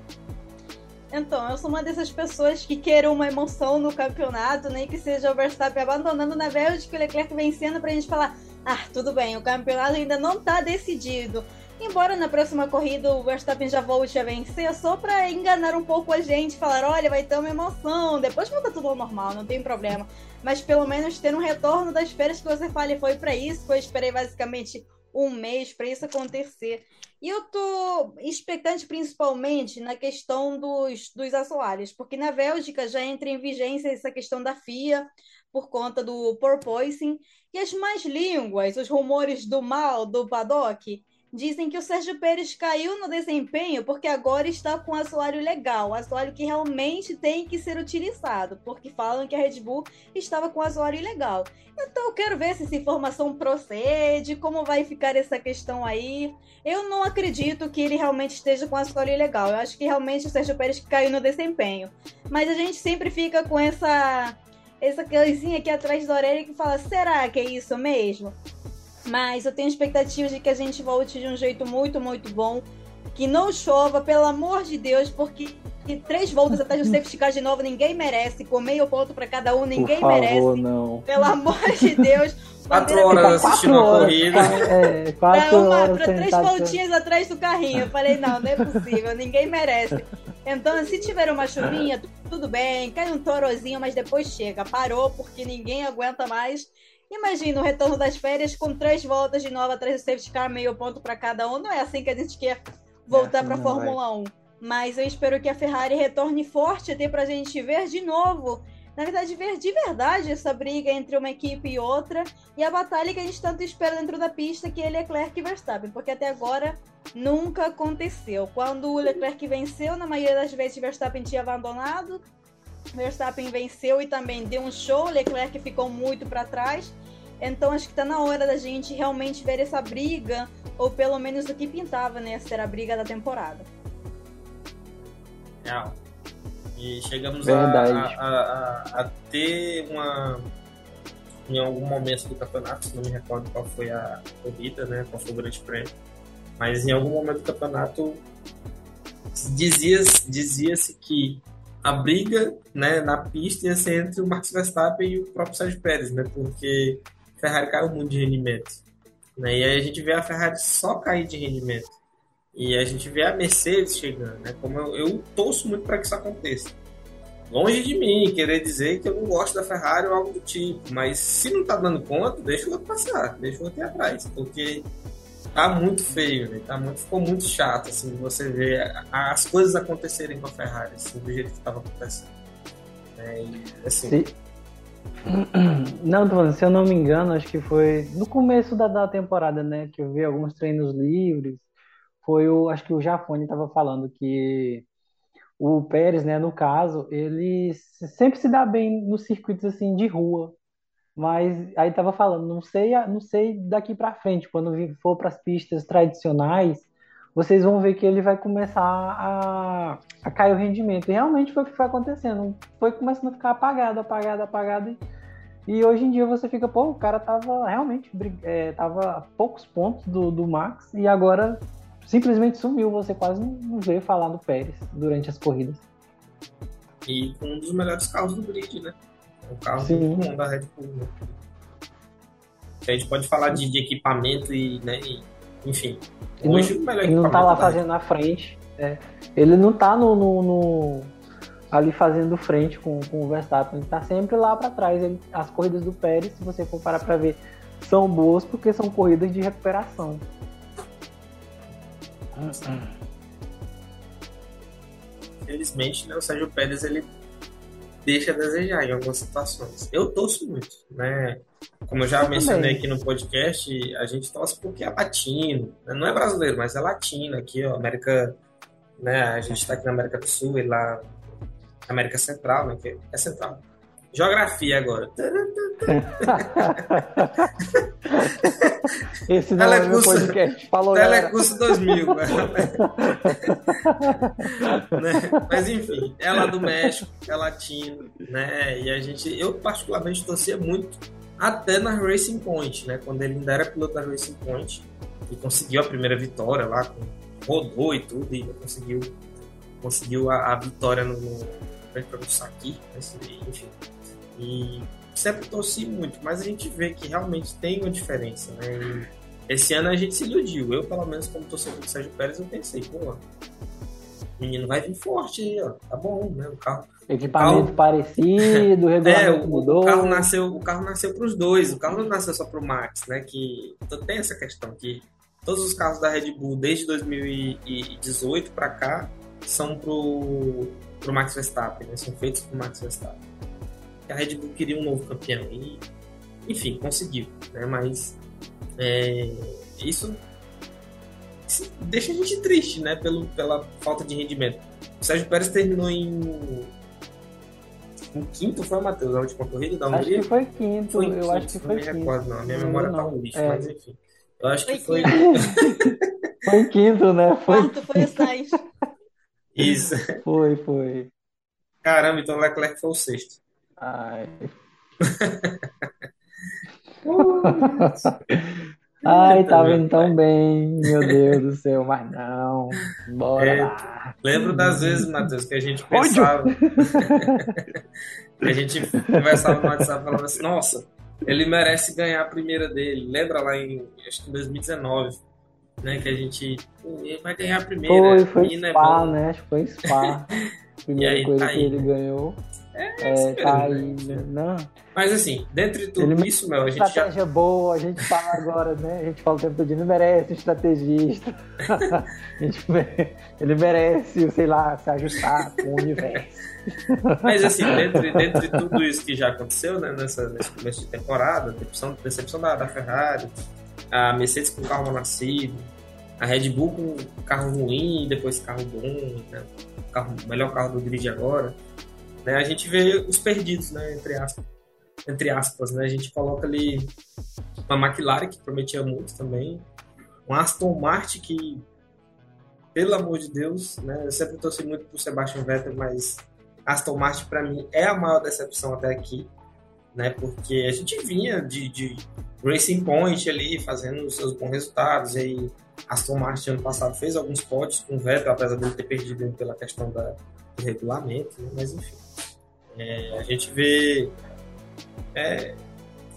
Então, eu sou uma dessas pessoas que querem uma emoção no campeonato, nem que seja o Verstappen abandonando na Bélgica e o Leclerc vencendo pra gente falar: ah, tudo bem, o campeonato ainda não tá decidido. Embora na próxima corrida o Verstappen já volte a vencer, só para enganar um pouco a gente, falar, olha, vai ter uma emoção, depois volta tudo ao normal, não tem problema. Mas pelo menos ter um retorno das férias que você fale foi para isso, eu esperei basicamente um mês para isso acontecer. E eu tô expectante principalmente na questão dos, dos assoalhos, porque na Bélgica já entra em vigência essa questão da FIA por conta do porpoising, e as más línguas, os rumores do mal do paddock, dizem que o Sérgio Pérez caiu no desempenho porque agora está com assoalho legal, assoalho que realmente tem que ser utilizado, porque falam que a Red Bull estava com assoalho ilegal. Então eu quero ver se essa informação procede, como vai ficar essa questão aí. Eu não acredito que ele realmente esteja com assoalho ilegal. Eu acho que realmente o Sérgio Pérez caiu no desempenho. Mas a gente sempre fica com essa essa coisinha aqui atrás da orelha que fala: será que é isso mesmo? Mas eu tenho expectativas de que a gente volte de um jeito muito, muito bom. Que não chova, pelo amor de Deus, porque três voltas atrás do safety car de novo, ninguém merece. Com meio ponto para cada um, ninguém Por favor, merece. não. Pelo amor de Deus. Quatro horas Ficar assistindo a corrida. É, Pra, quatro uma, horas pra três sentado. voltinhas atrás do carrinho. Eu falei, não, não é possível, ninguém merece. Então, se tiver uma chuvinha, tu- tudo bem, cai um torozinho, mas depois chega. Parou porque ninguém aguenta mais. Imagina o retorno das férias com três voltas de novo atrás do safety car, meio ponto para cada um. Não é assim que a gente quer voltar assim para não, Fórmula 1. Mas eu espero que a Ferrari retorne forte até pra gente ver de novo. Na verdade, ver de verdade essa briga entre uma equipe e outra e a batalha que a gente tanto espera dentro da pista, que é Leclerc e Verstappen, porque até agora nunca aconteceu. Quando o Leclerc venceu, na maioria das vezes Verstappen tinha abandonado, Verstappen venceu e também deu um show, Leclerc ficou muito para trás. Então acho que está na hora da gente realmente ver essa briga, ou pelo menos o que pintava, né, ser a briga da temporada. Real. E chegamos a, a, a, a ter uma. Em algum momento do campeonato, não me recordo qual foi a corrida, né? Qual foi o grande prêmio. Mas em algum momento do campeonato dizia-se dizia que a briga né, na pista ia ser entre o Max Verstappen e o próprio Sérgio Pérez, né? Porque a Ferrari caiu muito de rendimento. Né? E aí a gente vê a Ferrari só cair de rendimento. E a gente vê a Mercedes chegando, né? Como eu, eu torço muito para que isso aconteça. Longe de mim querer dizer que eu não gosto da Ferrari ou algo do tipo, mas se não tá dando conta, deixa o outro passar, deixa o outro ir atrás, porque tá muito feio? Tá muito, ficou muito chato, assim, você ver as coisas acontecerem com a Ferrari, assim, do jeito que estava acontecendo. É, assim, Se- Não, falando, se eu não me engano, acho que foi no começo da, da temporada, né? Que eu vi alguns treinos livres. Foi o, acho que o Jafone estava falando que o Pérez, né, no caso, ele se- sempre se dá bem nos circuitos assim de rua. Mas aí tava falando, não sei, não sei daqui para frente, quando for para as pistas tradicionais, vocês vão ver que ele vai começar a, a cair o rendimento. E realmente foi o que foi acontecendo. Foi começando a ficar apagado, apagado, apagado. E, hoje em dia você fica, pô, o cara tava realmente é, tava a poucos pontos do, do Max e agora simplesmente sumiu. Você quase não- vê falar do Pérez durante as corridas. e um dos melhores carros do grid, né? O carro Sim. muito bom da Red Bull, né? A gente pode falar de, de equipamento e, né, e, enfim. Ele não- Hoje o melhor Ele não tá lá fazendo na frente. é. Ele não tá no, no- no- ali fazendo frente com, com o Verstappen. Ele tá sempre lá para trás. Ele- as corridas do Pérez, se você for parar para ver, são boas porque são corridas de recuperação. Felizmente, né, o Sérgio Pérez ele deixa a desejar em algumas situações. Eu torço muito, né? Como eu já Eu mencionei também. aqui no podcast, a gente torce porque é latino, né? não é brasileiro, mas é latino aqui, ó, América, né? A gente está aqui na América do Sul e lá América Central, né? Que é central. Geografia agora. Esse não é meu Telecurso- podcast. Falou, galera. Telecurso 2000. né? Mas enfim, é lá do México, é latino, né? E a gente, eu particularmente torcia muito até na Racing Point, né? Quando ele ainda era piloto da Racing Point e conseguiu a primeira vitória lá, rodou e tudo, e conseguiu, conseguiu a, a vitória no, no do Saki, né? enfim. E sempre torci muito, mas a gente vê que realmente tem uma diferença, né? E esse ano a gente se iludiu. Eu, pelo menos, como torcedor do Sérgio Pérez, eu pensei, pô, o menino vai vir forte aí, ó. Tá bom, né? O carro. Equipamento carro- parecido, o É, regulamento o, mudou. o carro nasceu, o carro nasceu para os dois. O carro não nasceu só para o Max, né? Que então tem essa questão que todos os carros da Red Bull desde 2018 para cá são pro pro Max Verstappen, né? São feitos pro Max Verstappen. A Red Bull queria um novo campeão e, enfim, conseguiu, né? Mas é, isso isso deixa a gente triste, né? Pelo, pela falta de rendimento. O Sérgio Pérez terminou em em quinto foi o Matheus, a última corrida da Acho Hungria? que foi quinto. Foi eu quinto, acho que não foi me quinto. recordo, não. A minha Não memória tá não. um lixo, É. mas enfim. Eu acho que Foi foi Foi quinto, né? Foi, Quarto foi o Sainz. isso. foi, foi. Caramba, então o Leclerc foi o sexto. Ai. Ai, tá vendo tão bem, meu Deus do céu, mas não. Bora é, lá. Lembro das vezes, Matheus, que a gente pensava. que a gente conversava no WhatsApp e falava assim, nossa, ele merece ganhar a primeira dele. Lembra lá em acho que em 2019, né? Que a gente. Ele vai ganhar a primeira. Foi, foi é Spa, é né? Acho que foi Spa. Primeira aí, coisa tá que ele ganhou. É, é tá aí, né? Não. Mas assim, dentre tudo ele isso, meu, a gente estratégia já... boa, a gente fala agora, né? A gente fala o tempo todo, ele merece um estrategista. gente, ele merece, sei lá, se ajustar com o universo. Mas assim, dentre, dentre tudo isso que já aconteceu, né, nessa, nesse começo de temporada, decepção, decepção da, da Ferrari, a Mercedes com carro nascido, a Red Bull com carro ruim, depois carro bom, né? carro, melhor carro do grid agora. Né? A gente vê os perdidos, né? entre aspas entre aspas, né? A gente coloca ali uma McLaren que prometia muito também, um Aston Martin que, pelo amor de Deus, né? Eu sempre torci muito pro Sebastian Vettel, mas Aston Martin para mim é a maior decepção até aqui, né? Porque a gente vinha de, de Racing Point ali fazendo os seus bons resultados e Aston Martin ano passado fez alguns pódios com o Vettel, apesar dele ter perdido pela questão da, do regulamento, né? mas enfim. É, a gente vê é,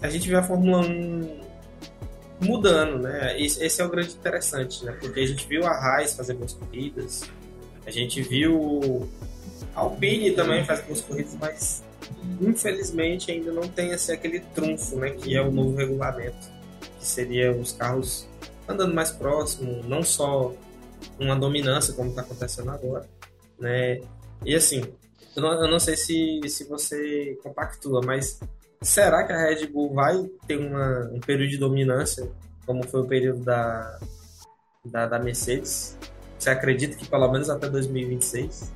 a gente vê a Fórmula 1 mudando, né? Esse, esse, é o grande interessante, né? Porque a gente viu a Haas fazer boas corridas, a gente viu a Alpine também fazer boas corridas, mas infelizmente ainda não tem assim, aquele trunfo, né? Que é o novo regulamento, que seria os carros andando mais próximo, não só uma dominância como está acontecendo agora, né? E assim, eu não, eu não sei se, se você compactua, mas será que a Red Bull vai ter uma, um período de dominância, como foi o período da, da, da Mercedes? Você acredita que pelo menos até 2026?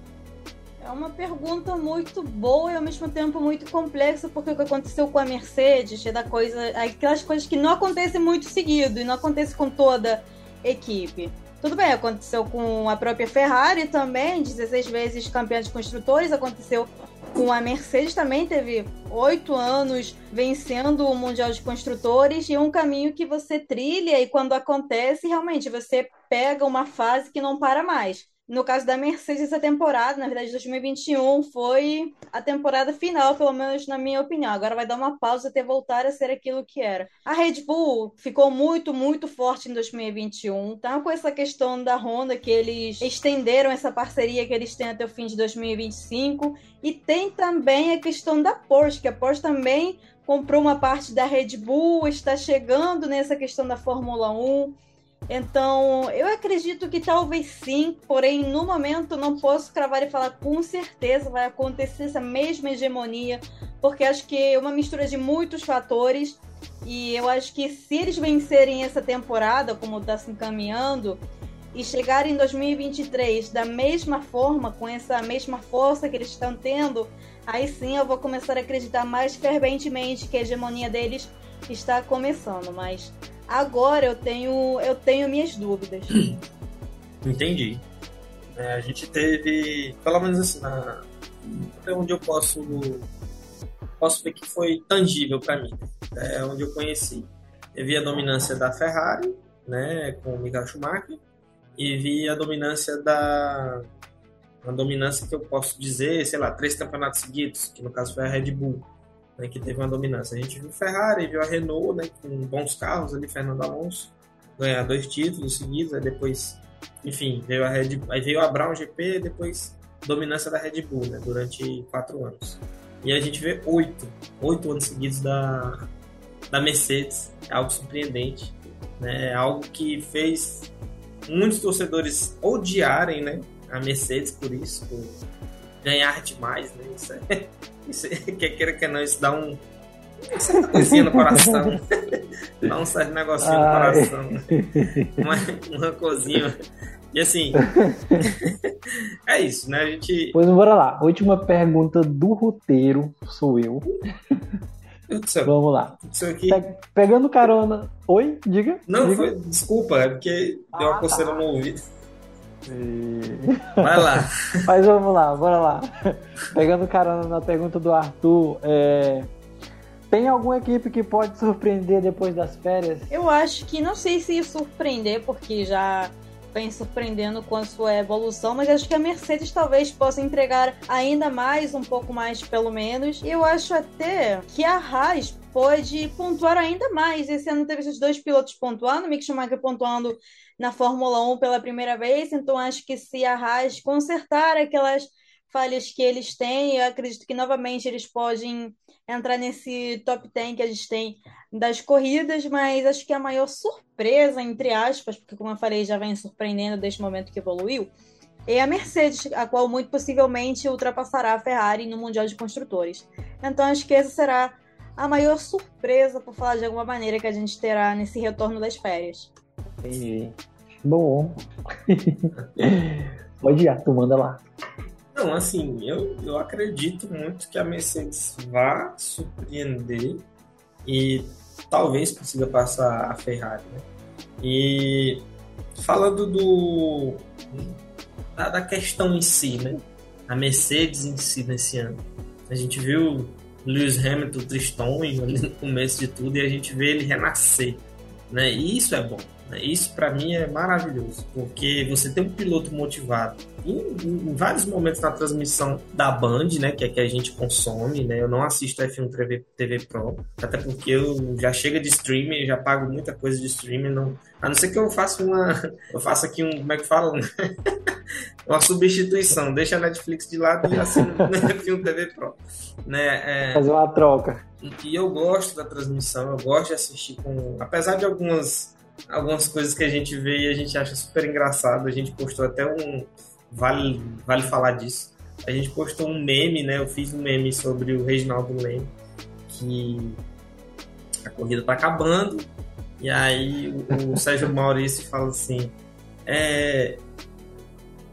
É uma pergunta muito boa e ao mesmo tempo muito complexa, porque o que aconteceu com a Mercedes é da coisa, aquelas coisas que não acontecem muito seguido e não acontece com toda equipe. Tudo bem, aconteceu com a própria Ferrari também, 16 vezes campeã de construtores, aconteceu com a Mercedes também teve oito anos vencendo o Mundial de Construtores e um caminho que você trilha e quando acontece, realmente você pega uma fase que não para mais. No caso da Mercedes, essa temporada, na verdade, 2021, foi a temporada final, pelo menos na minha opinião. Agora vai dar uma pausa até voltar a ser aquilo que era. A Red Bull ficou muito, muito forte em 2021. Tá com essa questão da Honda, que eles estenderam essa parceria que eles têm até o fim de 2025. E tem também a questão da Porsche, que a Porsche também comprou uma parte da Red Bull, está chegando nessa questão da Fórmula 1. Então, eu acredito que talvez sim, porém, no momento não posso cravar e falar com certeza vai acontecer essa mesma hegemonia, porque acho que é uma mistura de muitos fatores. E eu acho que se eles vencerem essa temporada, como está se encaminhando, e chegarem em 2023 da mesma forma, com essa mesma força que eles estão tendo, aí sim eu vou começar a acreditar mais ferventemente que a hegemonia deles está começando. Mas Agora eu tenho, eu tenho minhas dúvidas. Entendi. É, a gente teve, pelo menos assim, na, até onde eu posso posso ver que foi tangível para mim, é onde eu conheci. Eu vi a dominância da Ferrari, né, com o Michael Schumacher, e vi a dominância da uma dominância que eu posso dizer, sei lá, três campeonatos seguidos, que no caso foi a Red Bull né, que teve uma dominância. A gente viu Ferrari, viu a Renault, né, com bons carros ali, Fernando Alonso, ganhar dois títulos seguidos, aí depois, enfim, veio a Red, aí veio a Brown GP, depois dominância da Red Bull, né, durante quatro anos. E a gente vê oito, oito anos seguidos da, da Mercedes, é algo surpreendente, né, é algo que fez muitos torcedores odiarem, né, a Mercedes por isso, por ganhar demais, né, isso é isso, quer queira que não, isso dá um. Coisinha no coração. dá um certo negocinho no coração. Uma, uma cozinha. E assim. é isso, né? A gente. Pois bora lá. Última pergunta do roteiro sou eu. Vamos lá. Aqui... Pegando carona. Oi, diga. Não, diga. Foi... desculpa, é porque deu uma ah, coceira tá. no ouvido. Vai lá. Mas vamos lá, bora lá. Pegando carona na pergunta do Arthur, é... Tem alguma equipe que pode surpreender depois das férias? Eu acho que não sei se surpreender, porque já vem surpreendendo com a sua evolução, mas acho que a Mercedes talvez possa entregar ainda mais, um pouco mais pelo menos. E eu acho até que a Haas pode pontuar ainda mais. Esse ano teve esses dois pilotos pontuando, Mick Schumacher pontuando na Fórmula 1 pela primeira vez, então acho que se a Haas consertar aquelas falhas que eles têm, eu acredito que novamente eles podem entrar nesse top 10 que a gente tem das corridas, mas acho que a maior surpresa, entre aspas, porque como eu falei, já vem surpreendendo desde o momento que evoluiu, é a Mercedes, a qual muito possivelmente ultrapassará a Ferrari no Mundial de Construtores. Então acho que essa será a maior surpresa, por falar de alguma maneira, que a gente terá nesse retorno das férias. Entendi. Bom. Pode ir, tu manda lá. Não, assim, eu, eu acredito muito que a Mercedes vá surpreender e talvez consiga passar a Ferrari, né? E falando do da, da, questão em si, né? A Mercedes em si nesse ano. A gente viu Lewis Hamilton tristonho ali no começo de tudo e a gente vê ele renascer, né? E isso é bom. Né? Isso para mim é maravilhoso, porque você tem um piloto motivado em, em, vários momentos na transmissão da Band, né, que é que a gente consome, né? Eu não assisto F1 TV, TV Pro, até porque eu já chega de streaming, já pago muita coisa de streaming, não, a não ser que eu faça uma, eu faça aqui um, como é que fala, uma substituição, deixa a Netflix de lado e assino F1 TV Pro, né? É, Fazer uma troca. E eu gosto da transmissão, eu gosto de assistir com, apesar de algumas algumas coisas que a gente vê e a gente acha super engraçado. A gente postou até um. Vale, vale falar disso. A gente postou um meme, né? Eu fiz um meme sobre o Reginaldo Leme, que a corrida tá acabando. E aí o, o Sérgio Maurício fala assim: é,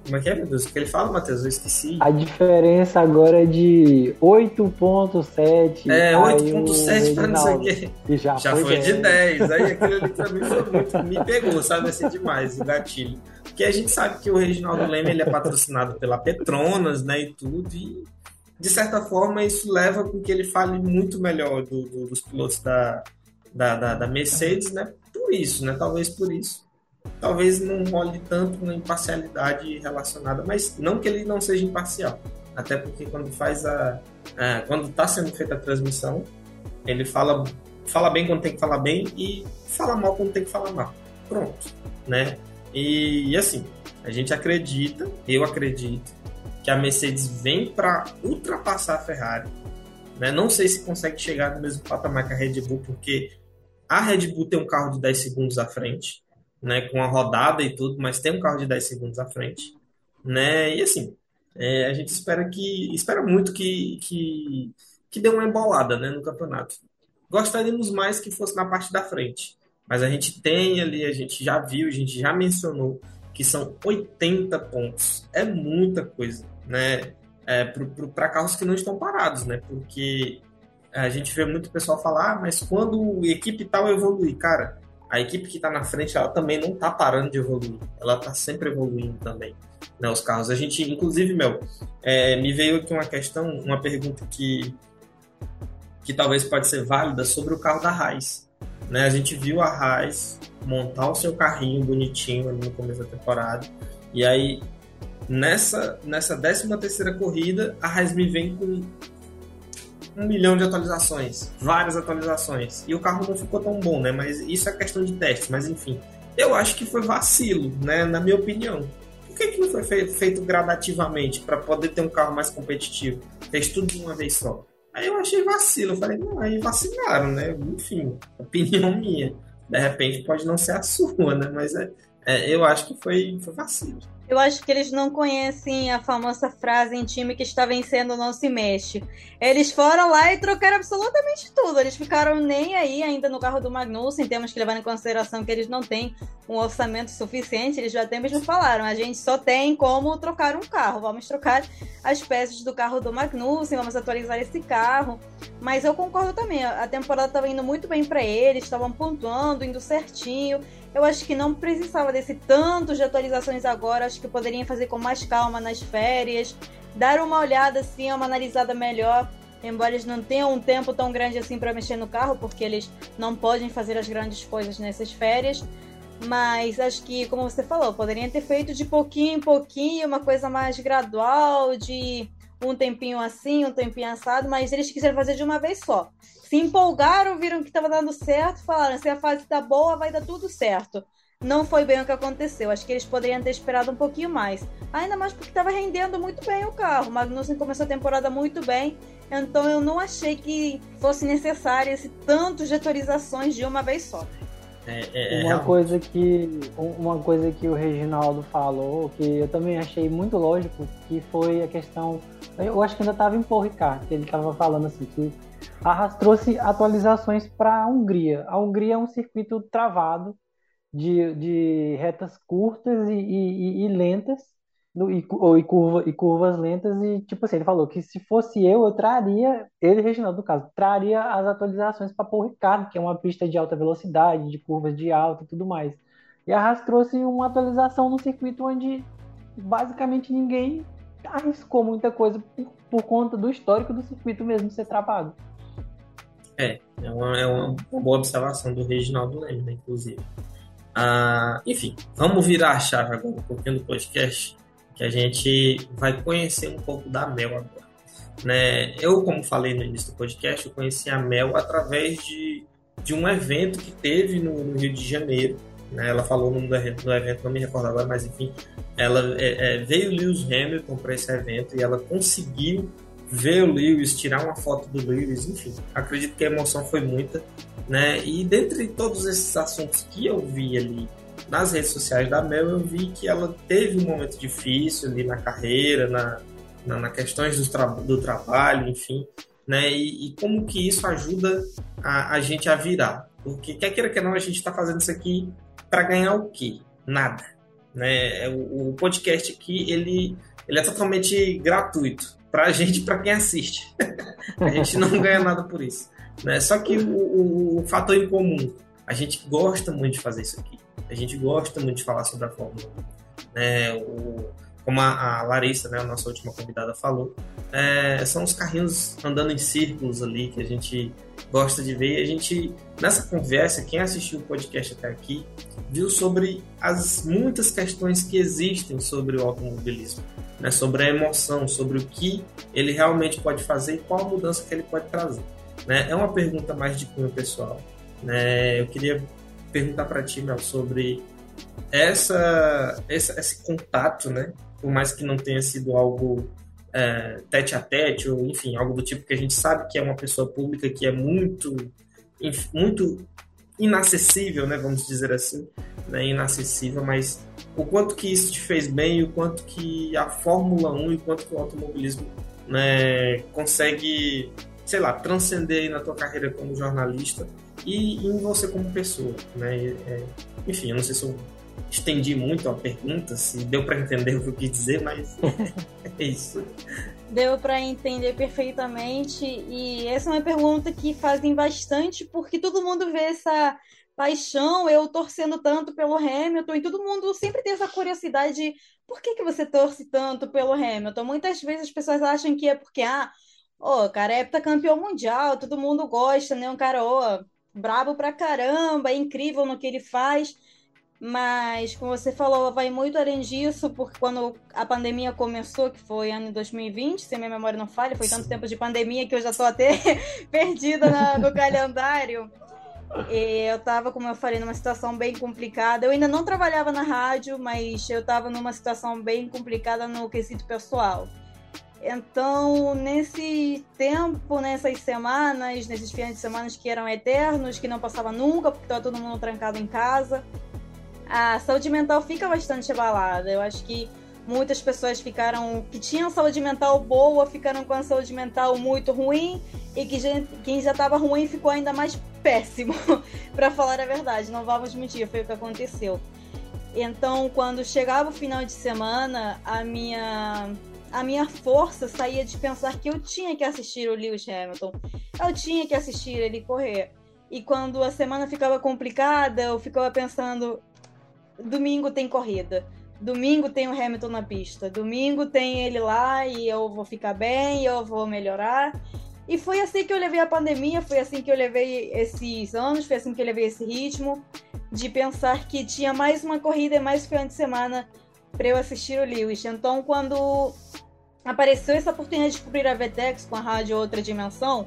como é que é, meu Deus? O que ele fala, Matheus? Eu esqueci. A diferença agora é de 8.7. É, 8.7 para não sei o quê. E já, já foi, foi de 10. Aí aquilo ali pra mim foi muito, me pegou, sabe? Assim, demais, o gatilho. Porque a gente sabe que o Reginaldo Leme ele é patrocinado pela Petronas, né, e tudo, e de certa forma isso leva com que ele fale muito melhor do, do, dos pilotos da, da, da, da Mercedes, né? Por isso, né? Talvez por isso talvez não role tanto na imparcialidade relacionada, mas não que ele não seja imparcial, até porque quando faz a, a quando está sendo feita a transmissão, ele fala fala bem quando tem que falar bem e fala mal quando tem que falar mal. Pronto, né? E, e assim, a gente acredita, eu acredito que a Mercedes vem para ultrapassar a Ferrari. Né? Não sei se consegue chegar no mesmo patamar que a Red Bull, porque a Red Bull tem um carro de 10 segundos à frente né, com a rodada e tudo, mas tem um carro de 10 segundos à frente, né? E assim, é, a gente espera que espera muito que, que que dê uma embolada, né, no campeonato. Gostaríamos mais que fosse na parte da frente, mas a gente tem ali, a gente já viu, a gente já mencionou que são 80 pontos. É muita coisa, né? É, para carros que não estão parados, né? Porque a gente vê muito pessoal falar, ah, mas quando a equipe tal evoluir, cara, a equipe que está na frente ela também não está parando de evoluir, ela está sempre evoluindo também, né, os carros. A gente, inclusive, meu, é, me veio aqui uma questão, uma pergunta que que talvez pode ser válida sobre o carro da Raiz. Né? A gente viu a Raiz montar o seu carrinho bonitinho no começo da temporada, e aí nessa nessa 13 terceira corrida a Raiz me vem com um milhão de atualizações, várias atualizações. E o carro não ficou tão bom, né? Mas isso é questão de teste, mas enfim. Eu acho que foi vacilo, né? Na minha opinião. Por que, que não foi feito, gradativamente para poder ter um carro mais competitivo? Fez tudo de uma vez só. Aí eu achei vacilo. Eu falei, não, aí vacilaram, né? Enfim, opinião minha. De repente pode não ser a sua, né? Mas é, é eu acho que foi, foi vacilo. Eu acho que eles não conhecem a famosa frase em time que está vencendo não se mexe. Eles foram lá e trocaram absolutamente tudo. Eles ficaram nem aí ainda no carro do Magnussen. Temos que levar em consideração que eles não têm um orçamento suficiente. Eles já até mesmo falaram: a gente só tem como trocar um carro. Vamos trocar as peças do carro do Magnussen, vamos atualizar esse carro. Mas eu concordo também. A temporada estava indo muito bem para eles, estavam pontuando, indo certinho. Eu acho que não precisava desse tanto de atualizações agora. Acho que poderiam fazer com mais calma nas férias, dar uma olhada assim, uma analisada melhor embora eles não tenham um tempo tão grande assim para mexer no carro, porque eles não podem fazer as grandes coisas nessas férias. Mas acho que, como você falou, poderiam ter feito de pouquinho em pouquinho, uma coisa mais gradual, de um tempinho assim, um tempinho assado, mas eles quiseram fazer de uma vez só. Se empolgaram, viram que estava dando certo, falaram: se a fase está boa, vai dar tudo certo. Não foi bem o que aconteceu. Acho que eles poderiam ter esperado um pouquinho mais. Ainda mais porque estava rendendo muito bem o carro. Magnussen começou a temporada muito bem. Então eu não achei que fosse necessário esse tanto de atualizações de uma vez só. É, é, é, uma coisa que uma coisa que o Reginaldo falou que eu também achei muito lógico que foi a questão eu acho que ainda estava em Paul Ricard que ele estava falando assim que arrastou-se atualizações para a Hungria. A Hungria é um circuito travado de, de retas curtas e, e, e lentas no, e, ou, e, curva, e curvas lentas e tipo assim ele falou que se fosse eu eu traria ele Reginaldo no caso traria as atualizações para Paul Ricard que é uma pista de alta velocidade de curvas de alta e tudo mais. E arrastou-se uma atualização no circuito onde basicamente ninguém arriscou muita coisa por, por conta do histórico do circuito mesmo ser travado. É é uma, é uma boa observação do Reginaldo Leme né, inclusive. Ah, enfim, vamos virar a chave agora um pouquinho do podcast que a gente vai conhecer um pouco da Mel agora. Né? Eu, como falei no início do podcast, eu conheci a Mel através de, de um evento que teve no, no Rio de Janeiro. Né? Ela falou no, no evento, não me recordo agora, mas enfim, ela é, é, veio Lewis Hamilton para esse evento e ela conseguiu ver o Lewis, tirar uma foto do Lewis, enfim, acredito que a emoção foi muita, né? E dentre todos esses assuntos que eu vi ali nas redes sociais da Mel, eu vi que ela teve um momento difícil ali na carreira, na, na, na questões do, tra do trabalho, enfim, né? E, e, como que isso ajuda a, a gente a virar. Porque, quer queira que não, a gente está fazendo isso aqui para ganhar o quê? Nada. Né? É, o, o podcast aqui, ele, ele é totalmente gratuito para a gente para quem assiste. a gente não ganha nada por isso. Né? Só que o, o, o fator em comum, a gente gosta muito de fazer isso aqui. A gente gosta muito de falar sobre a Fórmula 1. É, o, como a, a, Larissa, né, a nossa última convidada, falou, é, são os carrinhos andando em círculos ali que a gente gosta de ver. E a gente, nessa conversa, quem assistiu o podcast até aqui, viu sobre as muitas questões que existem sobre o automobilismo, né, sobre a emoção, sobre o que ele realmente pode fazer e qual a mudança que ele pode trazer. Né? É uma pergunta mais de cunho pessoal. Né? Eu queria perguntar para ti, Mel, sobre essa, essa, esse contato, né? Por mais que não tenha sido algo é, tete a tete, ou enfim, algo do tipo que a gente sabe que é uma pessoa pública que é muito, muito inacessível, né? Vamos dizer assim, né? Inacessível, mas o quanto que isso te fez bem, o quanto que a Fórmula 1 e o quanto que o automobilismo né, consegue, sei lá, transcender na tua carreira como jornalista e em você como pessoa, né? É, enfim, eu não sei se eu estendi muito a pergunta, se deu para entender o que eu quis dizer, mas é isso. Deu para entender perfeitamente e essa é uma pergunta que fazem bastante porque todo mundo vê essa paixão, eu torcendo tanto pelo Hamilton e todo mundo sempre tem essa curiosidade de por que, que você torce tanto pelo Hamilton? Muitas vezes as pessoas acham que é porque, ah, o cara é campeão mundial, todo mundo gosta, né? Um cara, oh, brabo pra caramba, é incrível no que ele faz. Mas, como você falou, vai muito além disso, porque quando a pandemia começou, que foi ano 2020, se minha memória não falha, foi tanto tempo de pandemia que eu já estou até perdida na, no calendário. E eu estava, como eu falei, numa situação bem complicada. Eu ainda não trabalhava na rádio, mas eu estava numa situação bem complicada no quesito pessoal. Então, nesse tempo, nessas semanas, nesses fins de semana que eram eternos, que não passava nunca, porque estava todo mundo trancado em casa, a saúde mental fica bastante abalada. Eu acho que muitas pessoas ficaram que tinham saúde mental boa ficaram com a saúde mental muito ruim e que quem já estava ruim ficou ainda mais péssimo, para falar a verdade. Não vamos mentir, foi o que aconteceu. Então, quando chegava o final de semana, a minha a minha força saía de pensar que eu tinha que assistir o Lewis Hamilton. Eu tinha que assistir ele correr. E quando a semana ficava complicada, eu ficava pensando: domingo tem corrida. Domingo tem o Hamilton na pista. Domingo tem ele lá e eu vou ficar bem, eu vou melhorar. E foi assim que eu levei a pandemia, foi assim que eu levei esses anos, foi assim que eu levei esse ritmo de pensar que tinha mais uma corrida e mais final de semana para eu assistir o Lewis. Então, quando apareceu essa oportunidade de cobrir a VTEX com a rádio Outra Dimensão,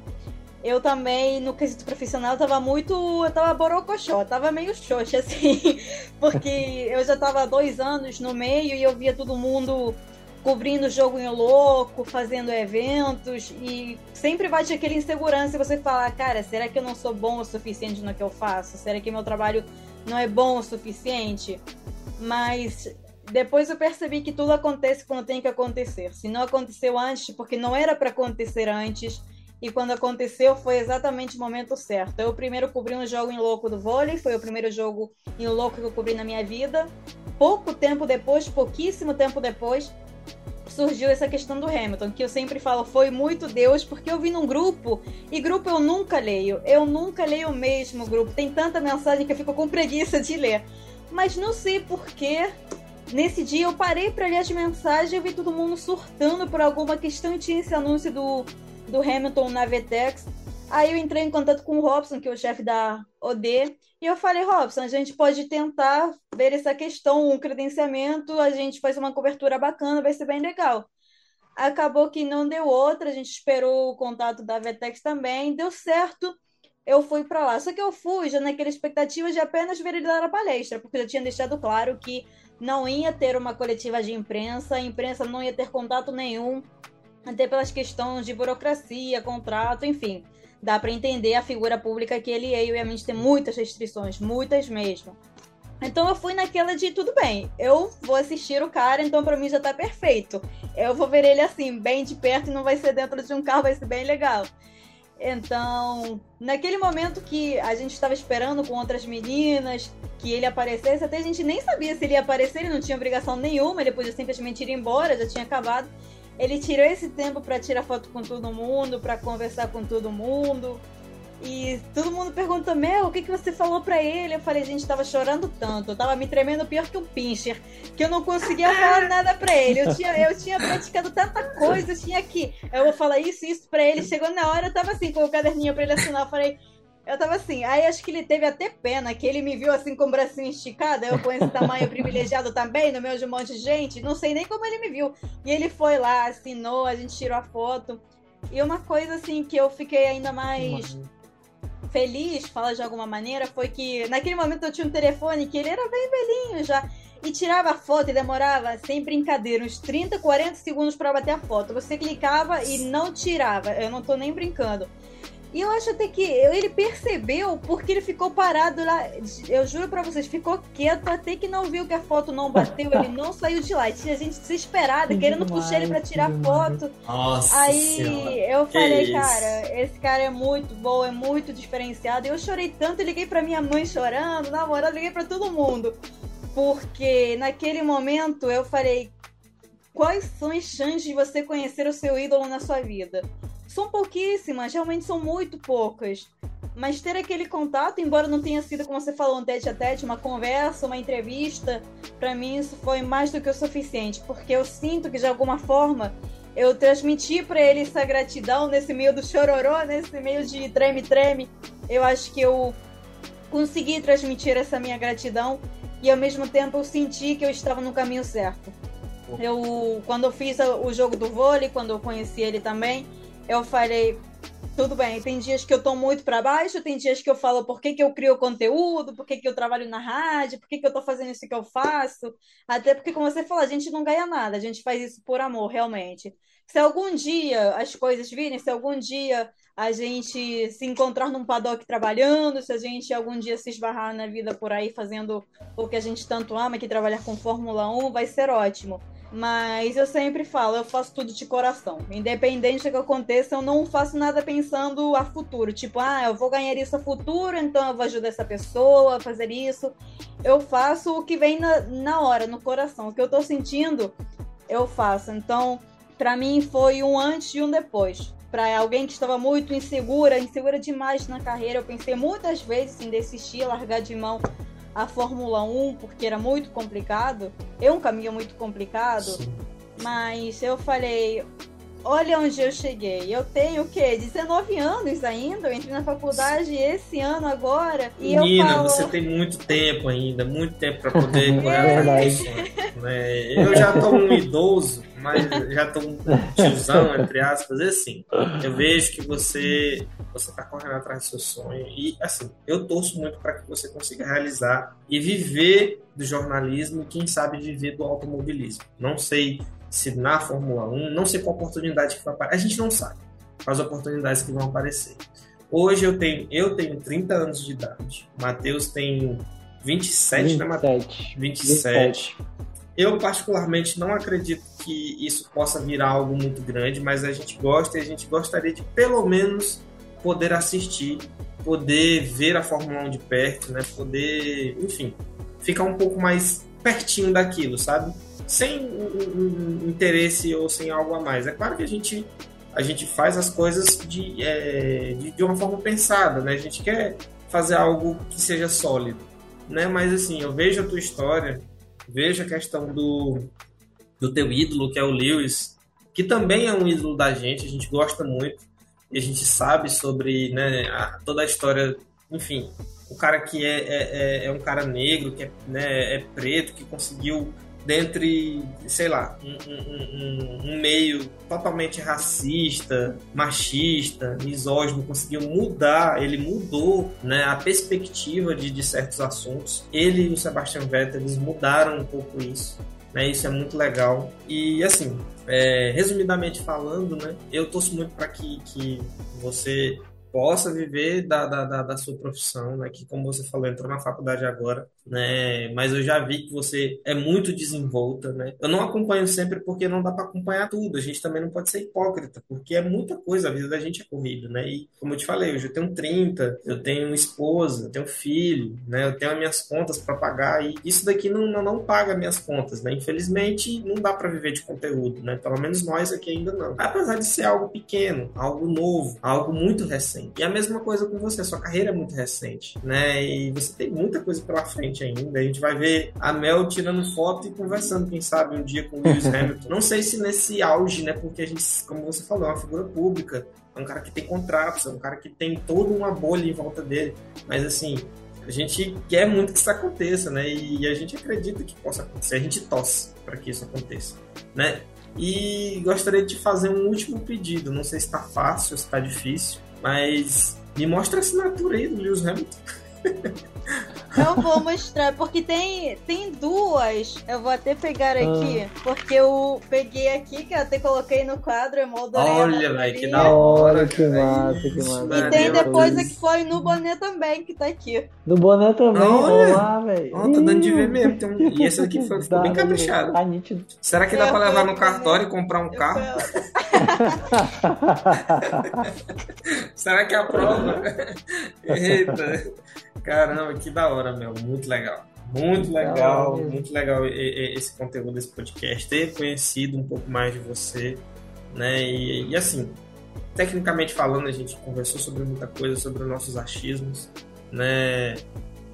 eu também, no quesito profissional, tava muito. Eu tava borocochó, tava meio xoxa, assim, porque eu já tava dois anos no meio e eu via todo mundo cobrindo o jogo em louco, fazendo eventos, e sempre bate aquele insegurança e você fala, cara, será que eu não sou bom o suficiente no que eu faço? Será que meu trabalho não é bom o suficiente? Mas depois eu percebi que tudo acontece quando tem que acontecer. Se não aconteceu antes, porque não era para acontecer antes, e quando aconteceu foi exatamente o momento certo. Eu primeiro cobri um jogo em louco do vôlei, foi o primeiro jogo em louco que eu cobri na minha vida. Pouco tempo depois, pouquíssimo tempo depois, surgiu essa questão do Hamilton, que eu sempre falo foi muito Deus, porque eu vi num grupo, e grupo eu nunca leio, eu nunca leio o mesmo grupo, tem tanta mensagem que eu fico com preguiça de ler. Mas não sei porquê, nesse dia eu parei para ler as mensagens e vi todo mundo surtando por alguma questão e tinha esse anúncio do do Hamilton na VTEX. Aí eu entrei em contato com o Robson, que é o chefe da OD, e eu falei, Robson, a gente pode tentar ver essa questão, um credenciamento, a gente faz uma cobertura bacana, vai ser bem legal. Acabou que não deu outra, a gente esperou o contato da VTEX também, deu certo, eu fui para lá. Só que eu fui já naquela expectativa de apenas ver ele dar a palestra, porque eu já tinha deixado claro que não ia ter uma coletiva de imprensa, a imprensa não ia ter contato nenhum, até pelas questões de burocracia, contrato, enfim. Dá para entender a figura pública que ele é e obviamente tem muitas restrições, muitas mesmo. Então eu fui naquela de tudo bem, eu vou assistir o cara, então para mim já tá perfeito. Eu vou ver ele assim, bem de perto e não vai ser dentro de um carro, vai ser bem legal. Então, naquele momento que a gente estava esperando com outras meninas que ele aparecesse, até a gente nem sabia se ele ia aparecer, ele não tinha obrigação nenhuma, ele podia simplesmente ir embora, já tinha acabado. Ele tirou esse tempo para tirar foto com todo mundo, para conversar com todo mundo. E todo mundo pergunta, Mel, o que, que você falou pra ele? Eu falei, gente, tava chorando tanto, eu tava me tremendo pior que um pincher, que eu não conseguia falar nada pra ele. Eu tinha, eu tinha praticado tanta coisa, eu tinha que. Eu vou falar isso, isso pra ele. Chegou na hora, eu tava assim, com o caderninho pra ele assinar. Eu falei, eu tava assim, aí acho que ele teve até pena, que ele me viu assim com o bracinho esticado, eu com esse tamanho privilegiado também, no meio de um monte de gente, não sei nem como ele me viu. E ele foi lá, assinou, a gente tirou a foto. E uma coisa assim que eu fiquei ainda mais feliz, fala de alguma maneira, foi que naquele momento eu tinha um telefone que ele era bem velhinho já. E tirava a foto e demorava, sem brincadeira, uns 30, 40 segundos para bater a foto. Você clicava e não tirava. Eu não tô nem brincando. E eu acho até que ele percebeu porque ele ficou parado lá. Eu juro pra vocês, ficou quieto até que não viu que a foto não bateu, ele não saiu de lá. E tinha gente desesperada, querendo demais, puxar ele pra tirar foto. Nossa Aí senhora. eu falei, Que cara, esse cara é muito bom, é muito diferenciado. E eu chorei tanto, eu liguei pra minha mãe chorando, namorado, liguei pra todo mundo. Porque naquele momento eu falei, quais são as chances de você conhecer o seu ídolo na sua vida? São pouquíssimas, realmente são muito poucas. Mas ter aquele contato, embora não tenha sido, como você falou, um tete a tete, uma conversa, uma entrevista, para mim isso foi mais do que o suficiente, porque eu sinto que de alguma forma eu transmiti para ele essa gratidão nesse meio do chororô, nesse meio de treme-treme. Eu acho que eu consegui transmitir essa minha gratidão e ao mesmo tempo eu senti que eu estava no caminho certo. Eu, quando eu fiz o jogo do vôlei, quando eu conheci ele também, eu falei, tudo bem, tem dias que eu tô muito para baixo, tem dias que eu falo por que, que eu crio conteúdo, por que, que eu trabalho na rádio, por que, que eu tô fazendo isso que eu faço. Até porque, como você falou, a gente não ganha nada, a gente faz isso por amor, realmente. Se algum dia as coisas virem, se algum dia a gente se encontrar num paddock trabalhando, se a gente algum dia se esbarrar na vida por aí fazendo o que a gente tanto ama, que trabalhar com Fórmula 1, vai ser ótimo. Mas eu sempre falo, eu faço tudo de coração. Independente do que aconteça, eu não faço nada pensando a futuro. Tipo, ah, eu vou ganhar isso a futuro, então eu vou ajudar essa pessoa a fazer isso. Eu faço o que vem na, na hora, no coração. O que eu tô sentindo, eu faço. Então, para mim foi um antes e um depois. Para alguém que estava muito insegura, insegura demais na carreira, eu pensei muitas vezes em desistir, largar de mão a Fórmula 1 porque era muito complicado. É um caminho muito complicado. Mas eu falei, olha onde eu cheguei. Eu tenho o quê? 19 anos ainda. Eu entrei na faculdade esse ano agora. E Menina, eu falo... você tem muito tempo ainda, muito tempo para poder correr atrás do né? Eu já tô um idoso, mas já tô um tiozão, entre aspas, assim. Eu vejo que você você tá correndo atrás do seu sonho e assim, eu torço muito para que você consiga realizar e viver do jornalismo e quem sabe viver do automobilismo. Não sei se na Fórmula 1, não sei qual oportunidade que vai aparecer. A gente não sabe as oportunidades que vão aparecer. Hoje eu tenho, eu tenho 30 anos de idade. O Matheus tem 27, 27, né, Matheus? 27. 27. Eu, particularmente, não acredito que isso possa virar algo muito grande, mas a gente gosta e a gente gostaria de, pelo menos, poder assistir, poder ver a Fórmula 1 de perto, né? Poder, enfim, ficar um pouco mais pertinho daquilo, sabe? Sem um, um, interesse ou sem algo a mais. É claro que a gente a gente faz as coisas de, é, de, de, uma forma pensada, né? A gente quer fazer algo que seja sólido, né? Mas assim, eu vejo a tua história, vejo a questão do, do teu ídolo, que é o Lewis, que também é um ídolo da gente, a gente gosta muito e a gente sabe sobre né, a, toda a história, enfim, o cara que é, é, é, é um cara negro, que é, né, é preto, que conseguiu dentre, sei lá, um, um, um, meio totalmente racista, machista, misógino, conseguiu mudar, ele mudou né, a perspectiva de, de certos assuntos. Ele e o Sebastian Vettel, eles mudaram um pouco isso. Né, isso é muito legal. E assim, é, resumidamente falando, né, eu torço muito para que, que você possa viver da, da, da, sua profissão, né? Que, como você falou, entrou na faculdade agora, né? Mas eu já vi que você é muito desenvolta, né? Eu não acompanho sempre porque não dá para acompanhar tudo. A gente também não pode ser hipócrita, porque é muita coisa. A vida da gente é corrida, né? E, como eu te falei, hoje eu tenho 30, eu tenho esposa, eu tenho filho, né? Eu tenho as minhas contas para pagar e isso daqui não, não, não paga minhas contas, né? Infelizmente, não dá para viver de conteúdo, né? Pelo menos nós aqui ainda não. Apesar de ser algo pequeno, algo novo, algo muito recente. E a mesma coisa com você, sua carreira é muito recente, né? E você tem muita coisa pela frente ainda. A gente vai ver a Mel tirando foto e conversando, quem sabe, um dia com o Lewis Hamilton. Não sei se nesse auge, né? Porque a gente, como você falou, é uma figura pública. É um cara que tem contratos, é um cara que tem toda uma bolha em volta dele. Mas assim, a gente quer muito que isso aconteça, né? E a gente acredita que possa acontecer. A gente torce para que isso aconteça, né? E gostaria de fazer um último pedido. Não sei se está fácil, se está difícil. Mas me mostra a assinatura aí do Lewis Hamilton. Eu vou mostrar, porque tem, tem duas. Eu vou até pegar aqui, ah. porque eu peguei aqui, que eu até coloquei no quadro, é Olha, velho, que da hora. que massa, que massa. E tem depois a que foi no boné também, que tá aqui. No boné também, olha lá, velho. Ó, tá dando de ver mesmo. Tem um... E esse aqui foi, ficou bem caprichado. Tá nítido. Será que dá eu pra levar no cartório e comprar um carro? Será que é a prova? Eita. Caramba, que da hora, meu. Muito legal. Muito legal, muito legal esse conteúdo desse podcast. Ter conhecido um pouco mais de você, né? E, e assim, tecnicamente falando, a gente conversou sobre muita coisa, sobre os nossos achismos, né?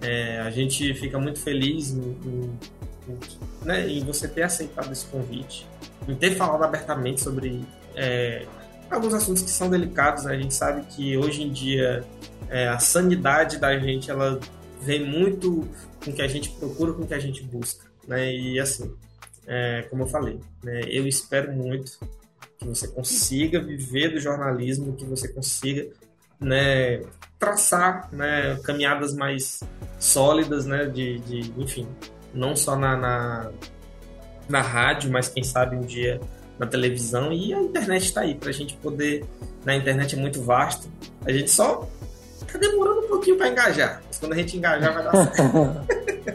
É, a gente fica muito feliz em, em, em, né, em você ter aceitado esse convite, em ter falado abertamente sobre é, alguns assuntos que são delicados. Né? A gente sabe que hoje em dia é, a sanidade da gente ela vem muito com o que a gente procura, com o que a gente busca. Né? E assim, é, como eu falei, né, eu espero muito que você consiga viver do jornalismo, que você consiga né, traçar né, caminhadas mais sólidas, né, de, de enfim, não só na, na, na rádio, mas quem sabe um dia na televisão e a internet está aí para a gente poder. Na internet é muito vasto. A gente só tá demorando um pouquinho para engajar. Mas quando a gente engajar vai dar certo.